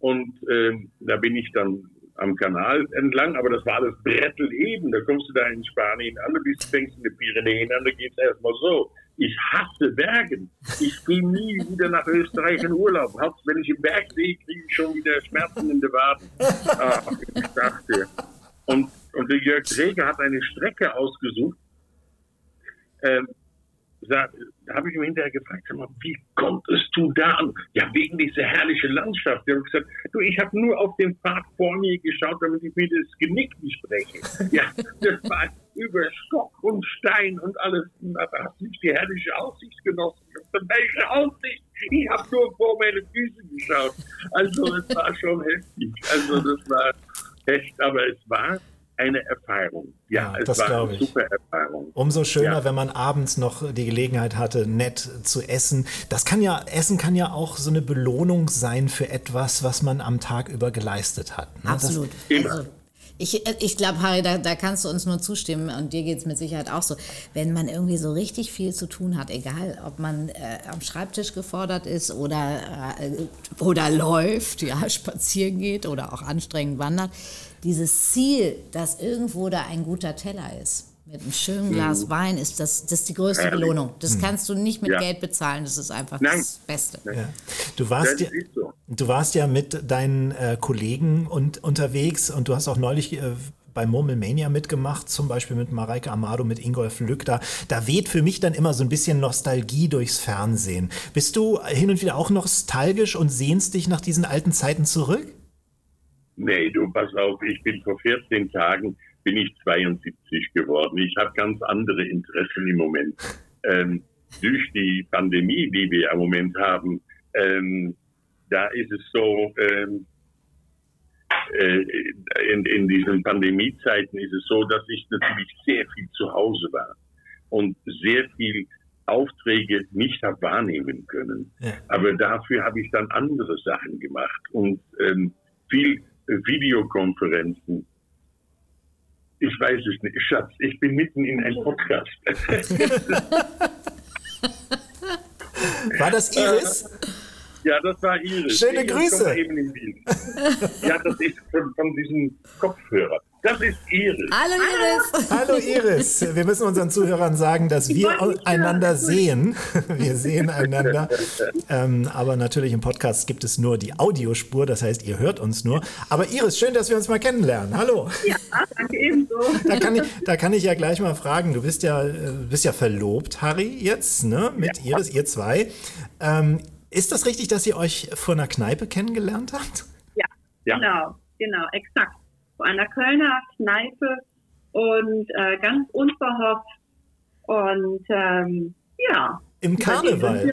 S6: und äh, da bin ich dann am Kanal entlang, aber das war alles Brettel eben. Da kommst du da in Spanien an, du bist, fängst in den Pyrenäen an, da geht es erstmal so. Ich hasse Bergen. Ich gehe nie wieder nach Österreich in Urlaub. Hauptsache, wenn ich im Berg sehe, kriege ich schon wieder Schmerzen in den Waden. Ach, ich dachte. Und, und der Jörg Träger hat eine Strecke ausgesucht, ähm, da, da habe ich ihm hinterher gefragt, sag mal, wie konntest du da an? Ja, wegen dieser herrlichen Landschaft. Der hat gesagt, du, ich habe nur auf den Pfad vor mir geschaut, damit ich mir das Genick nicht breche. Ja, das war über Stock und Stein und alles. Da hast nicht die herrliche Aussicht genossen. Welche Aussicht? Ich habe nur vor meine Füße geschaut. Also es war schon heftig. Also das war echt, aber es war eine Erfahrung. Ja, ja
S2: das glaube ich.
S6: super Erfahrung.
S2: Umso schöner, ja. wenn man abends noch die Gelegenheit hatte, nett zu essen. Das kann ja, Essen kann ja auch so eine Belohnung sein für etwas, was man am Tag über geleistet hat.
S3: Ne? Absolut. Das, also, ich, ich glaube, Harry, da, da, kannst du uns nur zustimmen und dir geht es mit Sicherheit auch so. Wenn man irgendwie so richtig viel zu tun hat, egal ob man äh, am Schreibtisch gefordert ist oder, äh, oder läuft, ja, spazieren geht oder auch anstrengend wandert, dieses Ziel, dass irgendwo da ein guter Teller ist, mit einem schönen Glas mhm. Wein, ist das, das ist die größte Belohnung. Das mhm. kannst du nicht mit ja. Geld bezahlen, das ist einfach Nein. das Beste. Ja.
S2: Du, warst ja, du warst ja mit deinen äh, Kollegen und, unterwegs und du hast auch neulich äh, bei Murmelmania mitgemacht, zum Beispiel mit Mareike Amado, mit Ingolf Lück. Da, da weht für mich dann immer so ein bisschen Nostalgie durchs Fernsehen. Bist du hin und wieder auch nostalgisch und sehnst dich nach diesen alten Zeiten zurück?
S6: Nee, du pass auf, ich bin vor 14 Tagen bin ich 72 geworden. Ich habe ganz andere Interessen im Moment. Ähm, durch die Pandemie, die wir im Moment haben, ähm, da ist es so, ähm, äh, in, in diesen Pandemiezeiten ist es so, dass ich natürlich sehr viel zu Hause war und sehr viel Aufträge nicht habe wahrnehmen können. Ja. Aber dafür habe ich dann andere Sachen gemacht und ähm, viel Videokonferenzen. Ich weiß es nicht, Schatz, ich bin mitten in einem Podcast.
S2: War das Iris?
S6: Ja, das war Iris.
S2: Schöne
S6: Iris,
S2: Grüße.
S6: Eben im Bild. ja, das ist von, von diesem Kopfhörer. Das ist Iris.
S3: Hallo Iris.
S2: Hallo Iris, wir müssen unseren Zuhörern sagen, dass wir einander sehen. Wir sehen einander. Ähm, aber natürlich im Podcast gibt es nur die Audiospur, das heißt, ihr hört uns nur. Aber Iris, schön, dass wir uns mal kennenlernen. Hallo.
S7: Ja, danke ebenso.
S2: Da kann ich, da kann ich ja gleich mal fragen, du bist ja, äh, bist ja verlobt, Harry, jetzt, ne? Mit Iris, ihr zwei. Ähm, ist das richtig, dass ihr euch vor einer Kneipe kennengelernt habt?
S7: Ja,
S6: Ja.
S7: genau, genau, exakt. Vor einer Kölner Kneipe und äh, ganz unverhofft. Und ähm, ja.
S2: Im Karneval.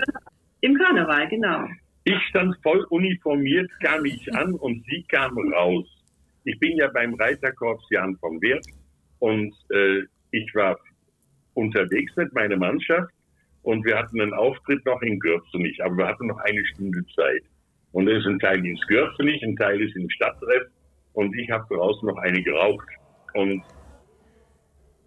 S7: Im Karneval, genau.
S6: Ich stand voll uniformiert, kam ich an und sie kam raus. Ich bin ja beim Reiterkorps Jan vom Wert und äh, ich war unterwegs mit meiner Mannschaft und wir hatten einen Auftritt noch in Gürzenich, aber wir hatten noch eine Stunde Zeit. Und es ist ein Teil ins Gürzenich, ein Teil ist im Stadttreff und ich habe draußen noch eine geraucht. Und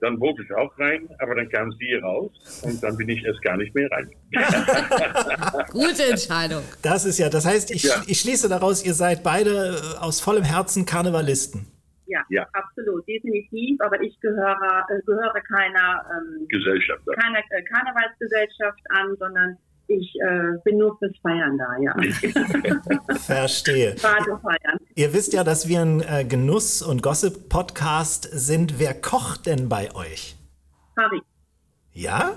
S6: dann wollte ich auch rein, aber dann kam sie raus und dann bin ich erst gar nicht mehr rein.
S3: Gute Entscheidung.
S2: Das ist ja, das heißt, ich,
S6: Ja.
S2: ich schließe daraus, ihr seid beide äh, aus vollem Herzen Karnevalisten.
S7: Ja,
S6: Ja.
S7: absolut, definitiv. Aber ich gehöre, äh, gehöre keiner, ähm,
S6: Gesellschafter.
S7: keiner äh, Karnevalsgesellschaft an, sondern ich äh, bin nur fürs Feiern da, ja.
S2: Verstehe.
S7: Feiern.
S2: Ihr wisst ja, dass wir ein äh, Genuss- und Gossip-Podcast sind. Wer kocht denn bei euch?
S7: Harry.
S2: Ja?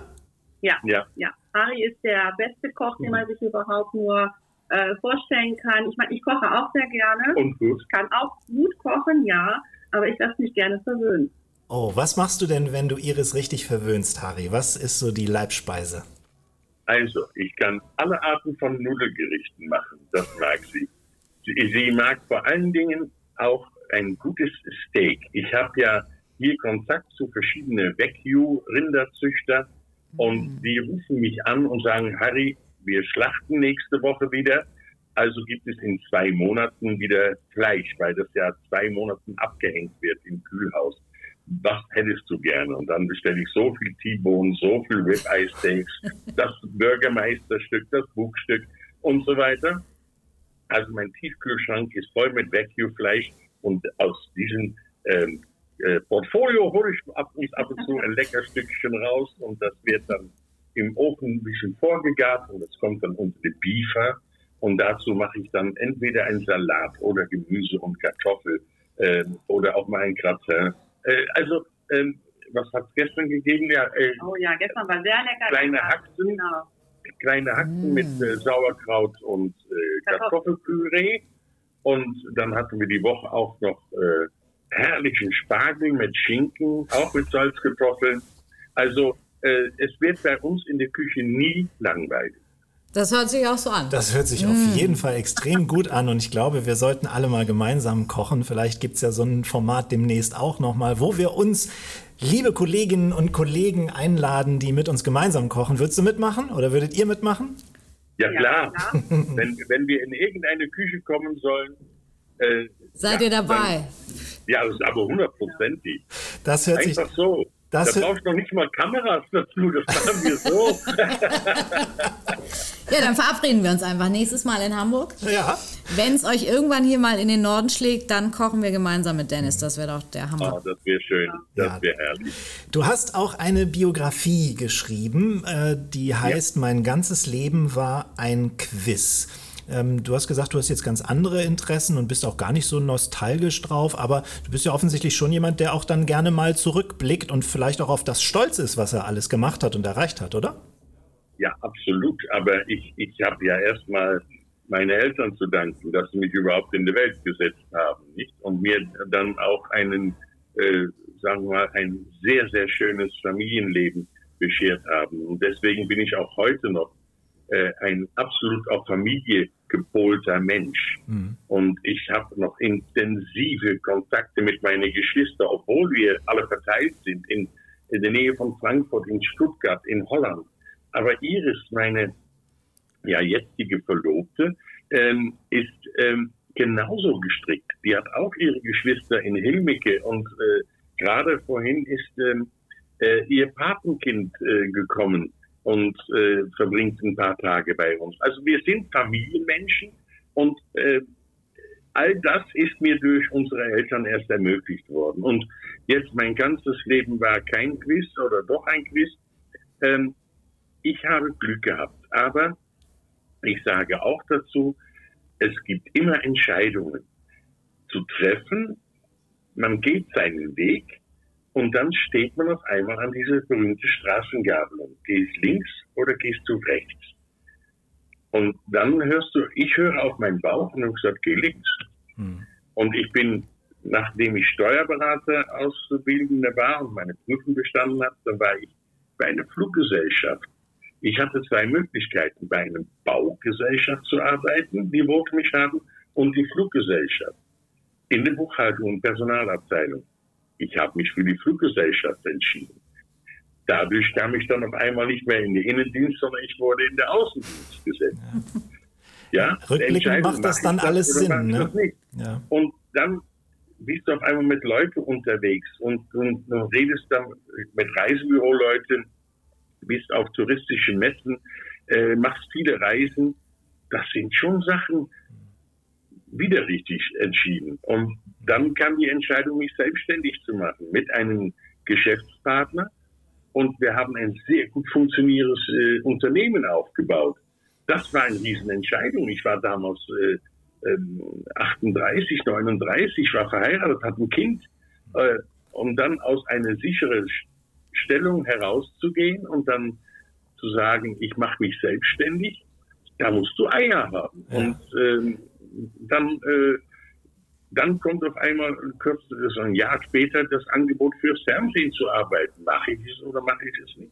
S7: Ja,
S6: Ja.
S7: ja. Harry ist der beste Koch, den man sich überhaupt nur äh, vorstellen kann. Ich meine, ich koche auch sehr gerne.
S6: Und gut.
S7: Ich kann auch gut kochen, ja, aber ich lasse mich gerne verwöhnen.
S2: Oh, was machst du denn, wenn du Iris richtig verwöhnst, Harry? Was ist so die Leibspeise?
S6: Also, ich kann alle Arten von Nudelgerichten machen. Das mag sie. Sie, sie mag vor allen Dingen auch ein gutes Steak. Ich habe ja hier Kontakt zu verschiedenen Wagyu-Rinderzüchter und die rufen mich an und sagen, Harry, wir schlachten nächste Woche wieder. Also gibt es in zwei Monaten wieder Fleisch, weil das ja zwei Monaten abgehängt wird im Kühlhaus. Was hättest du gerne? Und dann bestelle ich so viel T-Bone, so viel Ribeye Steaks, das Bürgermeisterstück, das Bugstück und so weiter. Also mein Tiefkühlschrank ist voll mit Wagyu-Fleisch und aus diesem ähm, äh, Portfolio hole ich ab und, ab und zu ein lecker Stückchen raus und das wird dann im Ofen ein bisschen vorgegart und das kommt dann unter die Biefer und dazu mache ich dann entweder einen Salat oder Gemüse und Kartoffel ähm, oder auch mal ein Gratin. Äh, also ähm, was hat es gestern gegeben? Ja, äh,
S7: Oh ja, gestern war sehr lecker.
S6: Kleine Haxen.
S7: Genau.
S6: kleine Hacken mit äh, Sauerkraut und äh, Kartoffelpüree. Und dann hatten wir die Woche auch noch äh, herrlichen Spargel mit Schinken, auch mit Salzkartoffeln. Also äh, es wird bei uns in der Küche nie langweilig.
S3: Das hört sich auch so an.
S2: Das hört sich auf jeden Fall extrem gut an und ich glaube, wir sollten alle mal gemeinsam kochen. Vielleicht gibt es ja so ein Format demnächst auch nochmal, wo wir uns, liebe Kolleginnen und Kollegen, einladen, die mit uns gemeinsam kochen. Würdest du mitmachen oder würdet ihr mitmachen?
S6: Ja,
S7: Ja,
S6: klar,
S7: klar.
S6: wenn, wenn wir in irgendeine Küche kommen sollen. Äh,
S3: Seid
S6: ja,
S3: ihr dabei?
S6: Dann, ja, das ist aber hundertprozentig.
S2: Das hört sich,
S6: Einfach so.
S2: Das
S6: da brauchst du noch nicht mal Kameras dazu, das machen wir so.
S3: Ja, dann verabreden wir uns einfach nächstes Mal in Hamburg.
S2: ja,
S3: Wenn es euch irgendwann hier mal in den Norden schlägt, dann kochen wir gemeinsam mit Dennis. Das wäre doch der
S6: Ah,
S3: Hammer.
S6: das wäre schön, das
S2: Ja.
S6: wäre herrlich.
S2: Du hast auch eine Biografie geschrieben, äh, die heißt Mein ganzes Leben war ein Quiz. Ähm, du hast gesagt, du hast jetzt ganz andere Interessen und bist auch gar nicht so nostalgisch drauf, aber du bist ja offensichtlich schon jemand, der auch dann gerne mal zurückblickt und vielleicht auch auf das stolz ist, was er alles gemacht hat und erreicht hat, oder?
S6: Ja, absolut. Aber ich, ich habe ja erstmal meine Eltern zu danken, dass sie mich überhaupt in die Welt gesetzt haben, nicht? Und mir dann auch einen, äh, sagen wir mal, ein sehr, sehr schönes Familienleben beschert haben. Und deswegen bin ich auch heute noch äh, ein absolut auf Familie gepolter Mensch. Und ich habe noch intensive Kontakte mit meinen Geschwistern, obwohl wir alle verteilt sind in, in der Nähe von Frankfurt, in Stuttgart, in Holland. Aber Iris, meine ja jetzige Verlobte, ähm, ist ähm, genauso gestrickt. Die hat auch ihre Geschwister in Hilmicke und äh, gerade vorhin ist ähm, äh, ihr Patenkind äh, gekommen und äh, verbringt ein paar Tage bei uns. Also wir sind Familienmenschen und äh, all das ist mir durch unsere Eltern erst ermöglicht worden. Und jetzt mein ganzes Leben war kein Quiz oder doch ein Quiz. Ähm, ich habe Glück gehabt, aber ich sage auch dazu, es gibt immer Entscheidungen zu treffen. Man geht seinen Weg und dann steht man auf einmal an dieser berühmten Straßengabelung. Gehst links oder gehst du rechts? Und dann hörst du, ich höre auf meinen Bauch und habe gesagt, geh links. Hm. Und ich bin, nachdem ich Steuerberater Auszubildender war und meine Prüfung bestanden habe, dann war ich bei einer Fluggesellschaft. Ich hatte zwei Möglichkeiten, bei einer Baugesellschaft zu arbeiten, die wollte mich haben, und die Fluggesellschaft in der Buchhaltung und Personalabteilung. Ich habe mich für die Fluggesellschaft entschieden. Dadurch kam ich dann auf einmal nicht mehr in den Innendienst, sondern ich wurde in der Außendienst gesetzt.
S2: Ja, ja rückblickend macht das dann alles Sinn. Ne?
S6: Ja. Und dann bist du auf einmal mit Leuten unterwegs und, und, und redest dann mit Reisebüroleuten, bist auf touristischen Messen, äh, machst viele Reisen. Das sind schon Sachen, wieder richtig entschieden. Und dann kam die Entscheidung, mich selbstständig zu machen mit einem Geschäftspartner. Und wir haben ein sehr gut funktionierendes äh, Unternehmen aufgebaut. Das war eine Riesenentscheidung. Ich war damals äh, äh, 38, 39, war verheiratet, hatte ein Kind. Äh, um dann aus einer sicheren Stellung herauszugehen und dann zu sagen, ich mache mich selbstständig, da musst du Eier haben. Ja. Und ähm, dann, äh, dann kommt auf einmal kurz, ein Jahr später das Angebot fürs Fernsehen zu arbeiten. Mache ich es oder mache ich es nicht?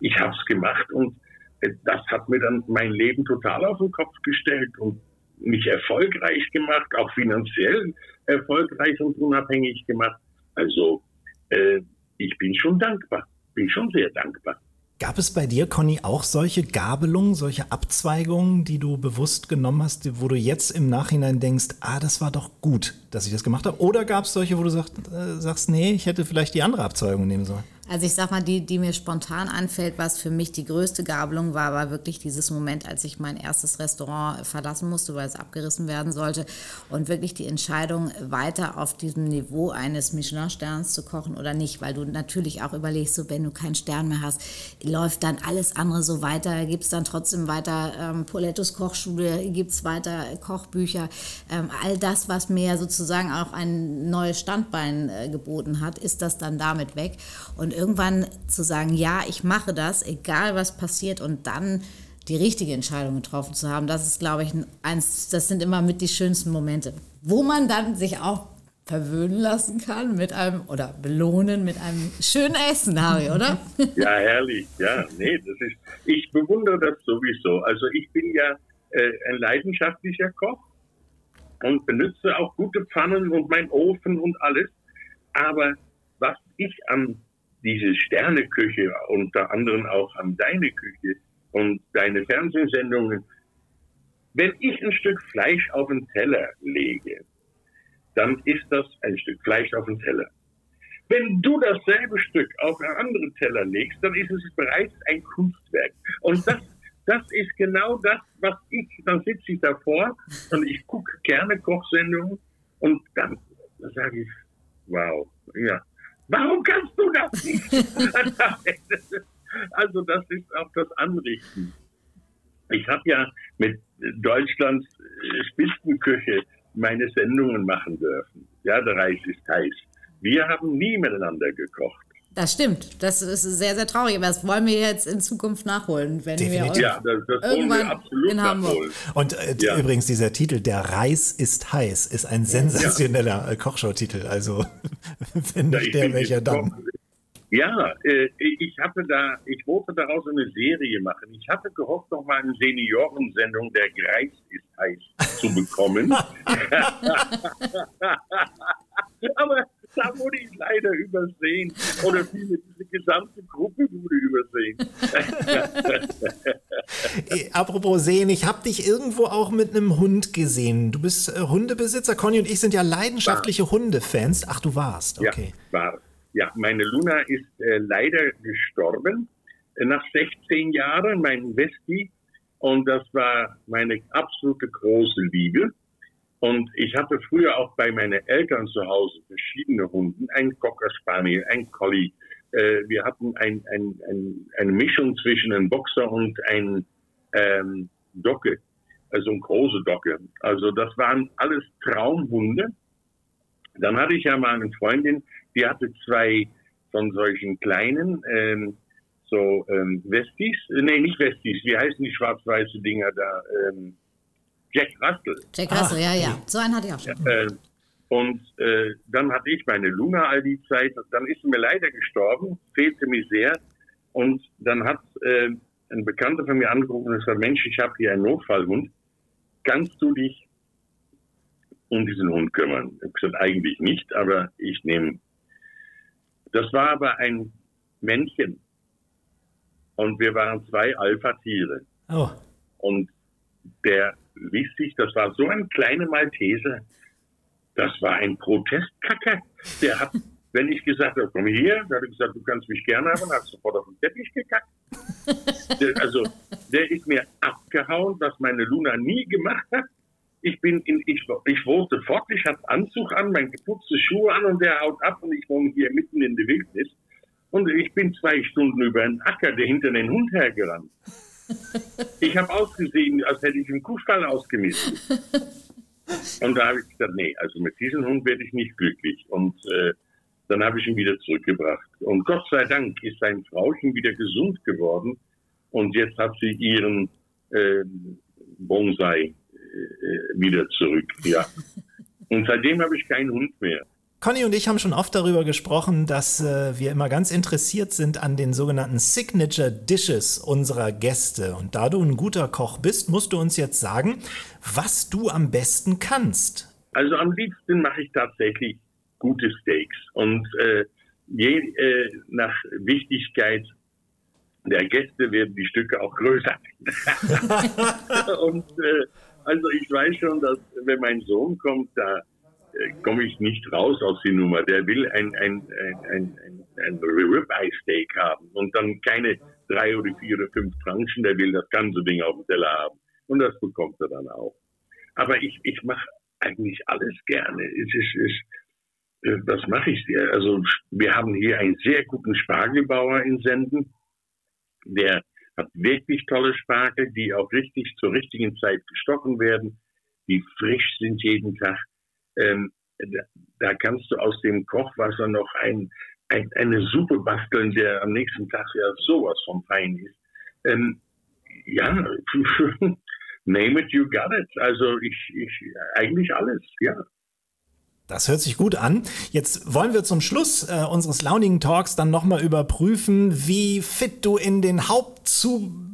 S6: Ich habe es gemacht und äh, das hat mir dann mein Leben total auf den Kopf gestellt und mich erfolgreich gemacht, auch finanziell erfolgreich und unabhängig gemacht. Also äh, ich bin schon dankbar, bin schon sehr dankbar.
S2: Gab es bei dir, Conny, auch solche Gabelungen, solche Abzweigungen, die du bewusst genommen hast, wo du jetzt im Nachhinein denkst, ah, das war doch gut, dass ich das gemacht habe? Oder gab es solche, wo du sagst, äh, sagst, nee, ich hätte vielleicht die andere Abzweigung nehmen sollen?
S3: Also ich sag mal, die, die mir spontan anfällt, was für mich die größte Gabelung war, war wirklich dieses Moment, als ich mein erstes Restaurant verlassen musste, weil es abgerissen werden sollte. Und wirklich die Entscheidung, weiter auf diesem Niveau eines Michelin-Sterns zu kochen oder nicht, weil du natürlich auch überlegst, so wenn du keinen Stern mehr hast, läuft dann alles andere so weiter, gibt es dann trotzdem weiter ähm, Polettos Kochschule, gibt es weiter Kochbücher. Ähm, all das, was mir sozusagen auch ein neues Standbein äh, geboten hat, ist das dann damit weg. Und irgendwann zu sagen, ja, ich mache das, egal was passiert und dann die richtige Entscheidung getroffen zu haben, das ist, glaube ich, eins, das sind immer mit die schönsten Momente, wo man dann sich auch verwöhnen lassen kann mit einem oder belohnen mit einem schönen Essen, Harry, oder?
S6: Ja, herrlich. Ja, nee, das ist, ich bewundere das sowieso. Also ich bin ja äh, ein leidenschaftlicher Koch und benutze auch gute Pfannen und mein Ofen und alles. Aber was ich am diese Sterneküche, unter anderem auch an deine Küche und deine Fernsehsendungen, wenn ich ein Stück Fleisch auf den Teller lege, dann ist das ein Stück Fleisch auf den Teller. Wenn du dasselbe Stück auf einen anderen Teller legst, dann ist es bereits ein Kunstwerk. Und das, das ist genau das, was ich, dann sitze ich davor und ich gucke gerne Kochsendungen und dann, dann sage ich, wow, ja, Warum kannst du das nicht? also das ist auch das Anrichten. Ich habe ja mit Deutschlands äh, Spitzenküche meine Sendungen machen dürfen. Ja, der Reis ist heiß. Wir haben nie miteinander gekocht.
S3: Das stimmt. Das ist sehr, sehr traurig. Aber das wollen wir jetzt in Zukunft nachholen, wenn Definitiv. wir
S6: ja, das, das irgendwann absolut in Hamburg. Nachholen.
S2: Und äh, ja. übrigens dieser Titel, der Reis ist heiß, ist ein sensationeller ja. Äh, Kochshow-Titel. Also wenn nicht der, welcher dann?
S6: Ja, äh, ich hatte da, ich wollte daraus eine Serie machen. Ich hatte gehofft, noch mal eine Seniorensendung, der Reis ist heiß, zu bekommen. Aber da wurde ich leider übersehen. Oder viele, diese gesamte Gruppe wurde übersehen.
S2: Äh, apropos sehen, ich habe dich irgendwo auch mit einem Hund gesehen. Du bist äh, Hundebesitzer. Conny und ich sind ja leidenschaftliche war. Hundefans. Ach, du warst, okay.
S6: Ja, war. Ja, meine Luna ist äh, leider gestorben. nach 16 Jahren, mein Westie. Und das war meine absolute große Liebe. Und ich hatte früher auch bei meinen Eltern zu Hause verschiedene Hunden, ein Cocker Spaniel, ein Collie. Äh, wir hatten ein, ein, ein, eine Mischung zwischen einem Boxer und einem ähm, Docke, also eine große Docke. Also das waren alles Traumhunde. Dann hatte ich ja mal eine Freundin, die hatte zwei von solchen kleinen, ähm, so ähm, Westies, nee, nicht Westies, wie heißen die schwarz-weiße Dinger da? Ähm, Jack Russell.
S3: Jack Russell, ja, ja. So einen hatte ich auch schon.
S6: Äh, und äh, dann hatte ich meine Luna all die Zeit. Dann ist sie mir leider gestorben, fehlte mir sehr. Und dann hat äh, ein Bekannter von mir angerufen und gesagt, Mensch, ich habe hier einen Notfallhund. Kannst du dich um diesen Hund kümmern? Ich habe gesagt, eigentlich nicht, aber ich nehme. Das war aber ein Männchen. Und wir waren zwei Alpha-Tiere.
S2: Oh.
S6: Und der sich, das war so ein kleiner Malteser, das war ein Protestkacker. Der hat, wenn ich gesagt habe, komm hier, der hat gesagt, du kannst mich gerne haben, hat sofort auf den Teppich gekackt. Der, also, der ist mir abgehauen, was meine Luna nie gemacht hat. Ich bin in, ich, ich wohnte fort, ich hatte Anzug an, meine geputzte Schuhe an und der haut ab und ich wohne hier mitten in der Wildnis. Und ich bin zwei Stunden über einen Acker, der hinter den Hund hergerannt. Ich habe ausgesehen, als hätte ich einen Kuhstall ausgemistet. Und da habe ich gesagt, nee, also mit diesem Hund werde ich nicht glücklich. Und äh, dann habe ich ihn wieder zurückgebracht. Und Gott sei Dank ist sein Frauchen wieder gesund geworden. Und jetzt hat sie ihren äh, Bonsai äh, wieder zurück. Ja. Und seitdem habe ich keinen Hund mehr.
S2: Conny und ich haben schon oft darüber gesprochen, dass äh, wir immer ganz interessiert sind an den sogenannten Signature Dishes unserer Gäste. Und da du ein guter Koch bist, musst du uns jetzt sagen, was du am besten kannst.
S6: Also am liebsten mache ich tatsächlich gute Steaks. Und äh, je äh, nach Wichtigkeit der Gäste werden die Stücke auch größer. und äh, also ich weiß schon, dass wenn mein Sohn kommt, da komme ich nicht raus aus die Nummer. Der will ein, ein, ein, ein, ein, ein Ribeye Steak haben und dann keine drei oder vier oder fünf Tranchen. Der will das ganze Ding auf dem Teller haben. Und das bekommt er dann auch. Aber ich, ich mache eigentlich alles gerne. Es ist, ist, äh, was mache ich dir? Also wir haben hier einen sehr guten Spargelbauer in Senden. Der hat wirklich tolle Spargel, die auch richtig zur richtigen Zeit gestochen werden, die frisch sind jeden Tag ähm, da, da, kannst du aus dem Kochwasser noch ein, ein, eine Suppe basteln, der am nächsten Tag ja sowas von fein ist. Ähm, ja, name it, you got it. Also ich, ich eigentlich alles, ja.
S2: Das hört sich gut an. Jetzt wollen wir zum Schluss äh, unseres launigen Talks dann nochmal überprüfen, wie fit du in den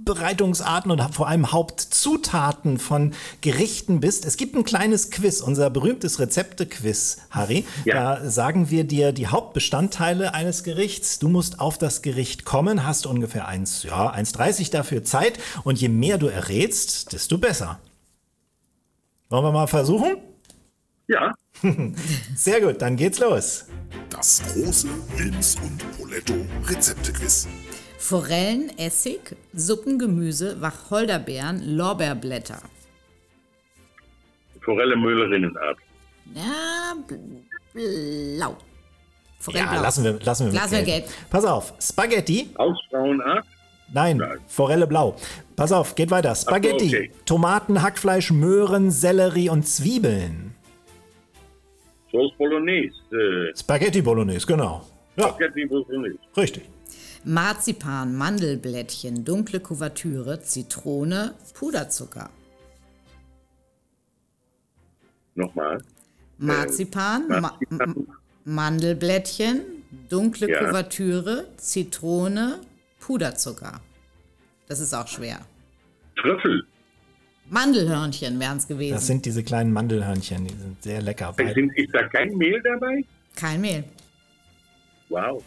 S2: Hauptzubereitungsarten und vor allem Hauptzutaten von Gerichten bist. Es gibt ein kleines Quiz, unser berühmtes Rezepte-Quiz, Harry. Ja. Da sagen wir dir die Hauptbestandteile eines Gerichts. Du musst auf das Gericht kommen, hast ungefähr 1, ja, 1,30 dafür Zeit und je mehr du errätst, desto besser. Wollen wir mal versuchen?
S6: Ja.
S2: Sehr gut, dann geht's los.
S4: Das große Wilms und Poletto Rezeptequiz.
S3: Forellen, Essig, Suppengemüse, Wacholderbeeren, Lorbeerblätter.
S6: Forelle Müllerinnenart.
S3: Ja, blau.
S2: Forelle ja, blau. lassen wir, lassen wir,
S3: lassen wir gelb.
S2: Pass auf, Spaghetti.
S6: Ausbrauenart.
S2: Nein, Nein, Forelle blau. Pass auf, geht weiter. Spaghetti, okay. Tomaten, Hackfleisch, Möhren, Sellerie und Zwiebeln.
S6: Sauce Bolognese. Äh,
S2: Spaghetti Bolognese, genau.
S6: Ja. Spaghetti Bolognese.
S2: Richtig.
S3: Marzipan, Mandelblättchen, dunkle Kuvertüre, Zitrone, Puderzucker.
S6: Nochmal.
S3: Marzipan, äh, Marzipan. Ma Mandelblättchen, dunkle ja. Kuvertüre, Zitrone, Puderzucker. Das ist auch schwer.
S6: Trüffel.
S3: Mandelhörnchen wären es gewesen.
S2: Das sind diese kleinen Mandelhörnchen, die sind sehr lecker.
S6: Sind, ist da kein Mehl dabei?
S3: Kein Mehl.
S6: Wow.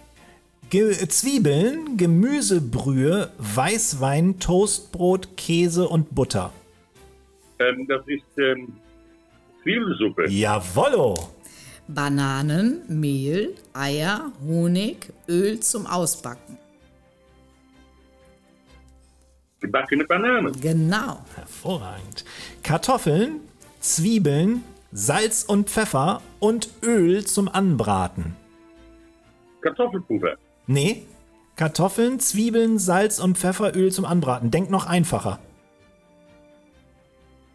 S2: Ge Zwiebeln, Gemüsebrühe, Weißwein, Toastbrot, Käse und Butter.
S6: Ähm, das ist ähm, Zwiebelsuppe.
S2: Jawollo!
S3: Bananen, Mehl, Eier, Honig, Öl zum Ausbacken.
S6: Gebackene Bananen.
S3: Genau.
S2: Hervorragend. Kartoffeln, Zwiebeln, Salz und Pfeffer und Öl zum Anbraten.
S6: Kartoffelpuffer.
S2: Nee, Kartoffeln, Zwiebeln, Salz und Pfefferöl zum Anbraten. Denk noch einfacher.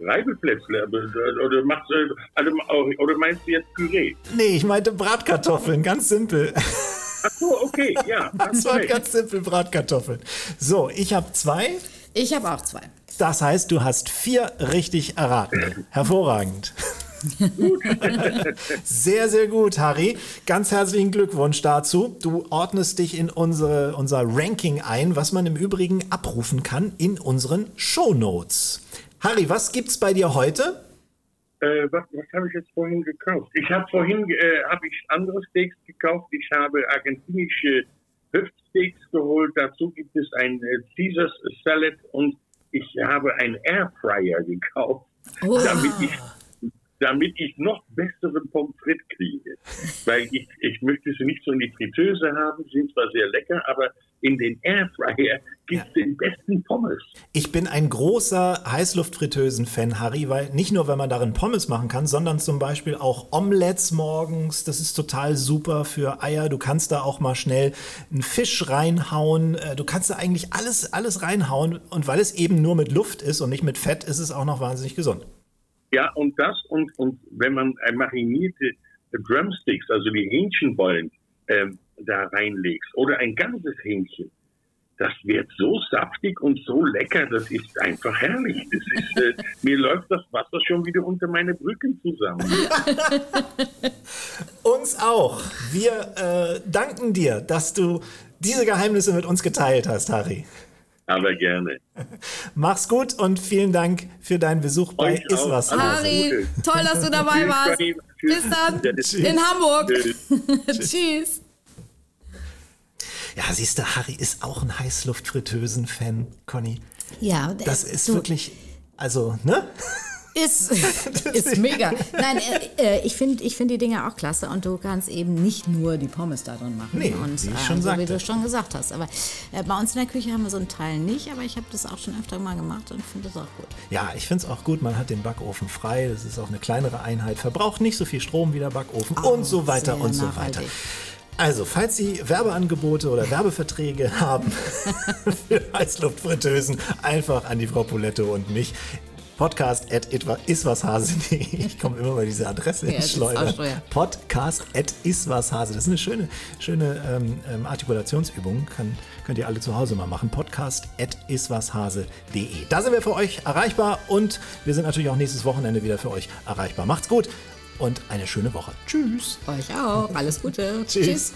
S6: Reibeplätzle. äh, Oder, machst, du- also, oder meinst du jetzt Püree?
S2: Nee, ich meinte Bratkartoffeln, ganz simpel.
S6: Ach so, okay, ja.
S2: Das war ganz simpel Bratkartoffeln. So, ich habe zwei.
S3: Ich habe auch zwei.
S2: Das heißt, du hast vier richtig erraten. Hervorragend. Sehr, sehr gut, Harry. Ganz herzlichen Glückwunsch dazu. Du ordnest dich in unsere, unser Ranking ein, was man im Übrigen abrufen kann in unseren Shownotes. Harry, was gibt's bei dir heute?
S6: Äh, was was habe ich jetzt vorhin gekauft? Ich habe vorhin äh, habe ich andere Steaks gekauft. Ich habe argentinische Hüftsteaks geholt. Dazu gibt es ein äh, Caesars Salad und ich habe einen Airfryer gekauft,
S3: Oh.
S6: damit ich damit ich noch bessere Pommes frites kriege. Weil ich, ich möchte sie nicht so in die Fritteuse haben, sie sind zwar sehr lecker, aber in den Airfryer gibt es den besten Pommes.
S2: Ich bin ein großer Heißluftfritteusen-Fan, Harry, weil nicht nur, wenn man darin Pommes machen kann, sondern zum Beispiel auch Omelettes morgens. Das ist total super für Eier. Du kannst da auch mal schnell einen Fisch reinhauen. Äh, Du kannst da eigentlich alles, alles reinhauen. Und weil es eben nur mit Luft ist und nicht mit Fett, ist es auch noch wahnsinnig gesund.
S6: Ja, und das und, und wenn man äh, marinierte Drumsticks, also die Hähnchenbollen, ähm, da reinlegst oder ein ganzes Hähnchen, das wird so saftig und so lecker, das ist einfach herrlich. Das ist, äh, mir läuft das Wasser schon wieder unter meine Brücken zusammen.
S2: Uns auch. Wir äh, danken dir, dass du diese Geheimnisse mit uns geteilt hast, Harry.
S6: Aber gerne.
S2: Mach's gut und vielen Dank für deinen Besuch bei
S6: Euch.
S2: Iswas.
S3: Harry, toll, dass du dabei
S6: Tschüss,
S3: warst.
S6: Tschüss.
S3: Bis dann
S6: Dennis.
S3: in Hamburg.
S6: Tschüss.
S3: Tschüss.
S2: Ja, siehst du, Harry ist auch ein Heißluftfritteusen-Fan, Conny.
S3: Ja,
S2: Das ist
S3: du,
S2: wirklich, also, ne?
S3: Ist, ist mega. Nein, äh, äh, ich finde ich find die Dinge auch klasse und du kannst eben nicht nur die Pommes da drin machen.
S2: Nee,
S3: und,
S2: wie ich
S3: äh,
S2: schon
S3: so wie du schon gesagt hast. Aber äh, bei uns in der Küche haben wir so einen Teil nicht, aber ich habe das auch schon öfter mal gemacht und finde das auch gut.
S2: Ja, ich finde es auch gut, man hat den Backofen frei, das ist auch eine kleinere Einheit, verbraucht nicht so viel Strom wie der Backofen und so weiter und so weiter. Also, falls Sie Werbeangebote oder Werbeverträge haben für Heißluftfritteusen, einfach an die Frau Poletto und mich. Podcast at iswashase.de. Ich komme immer bei dieser Adresse
S3: Ja,
S2: ins Schleudern. Podcast at iswashase. Das ist eine schöne, schöne ähm, ähm, Artikulationsübung. Kann, könnt ihr alle zu Hause mal machen. Podcast at iswashase.de. Da sind wir für euch erreichbar und wir sind natürlich auch nächstes Wochenende wieder für euch erreichbar. Macht's gut und eine schöne Woche. Tschüss.
S3: Euch auch. Alles Gute.
S2: Tschüss.
S3: Tschüss.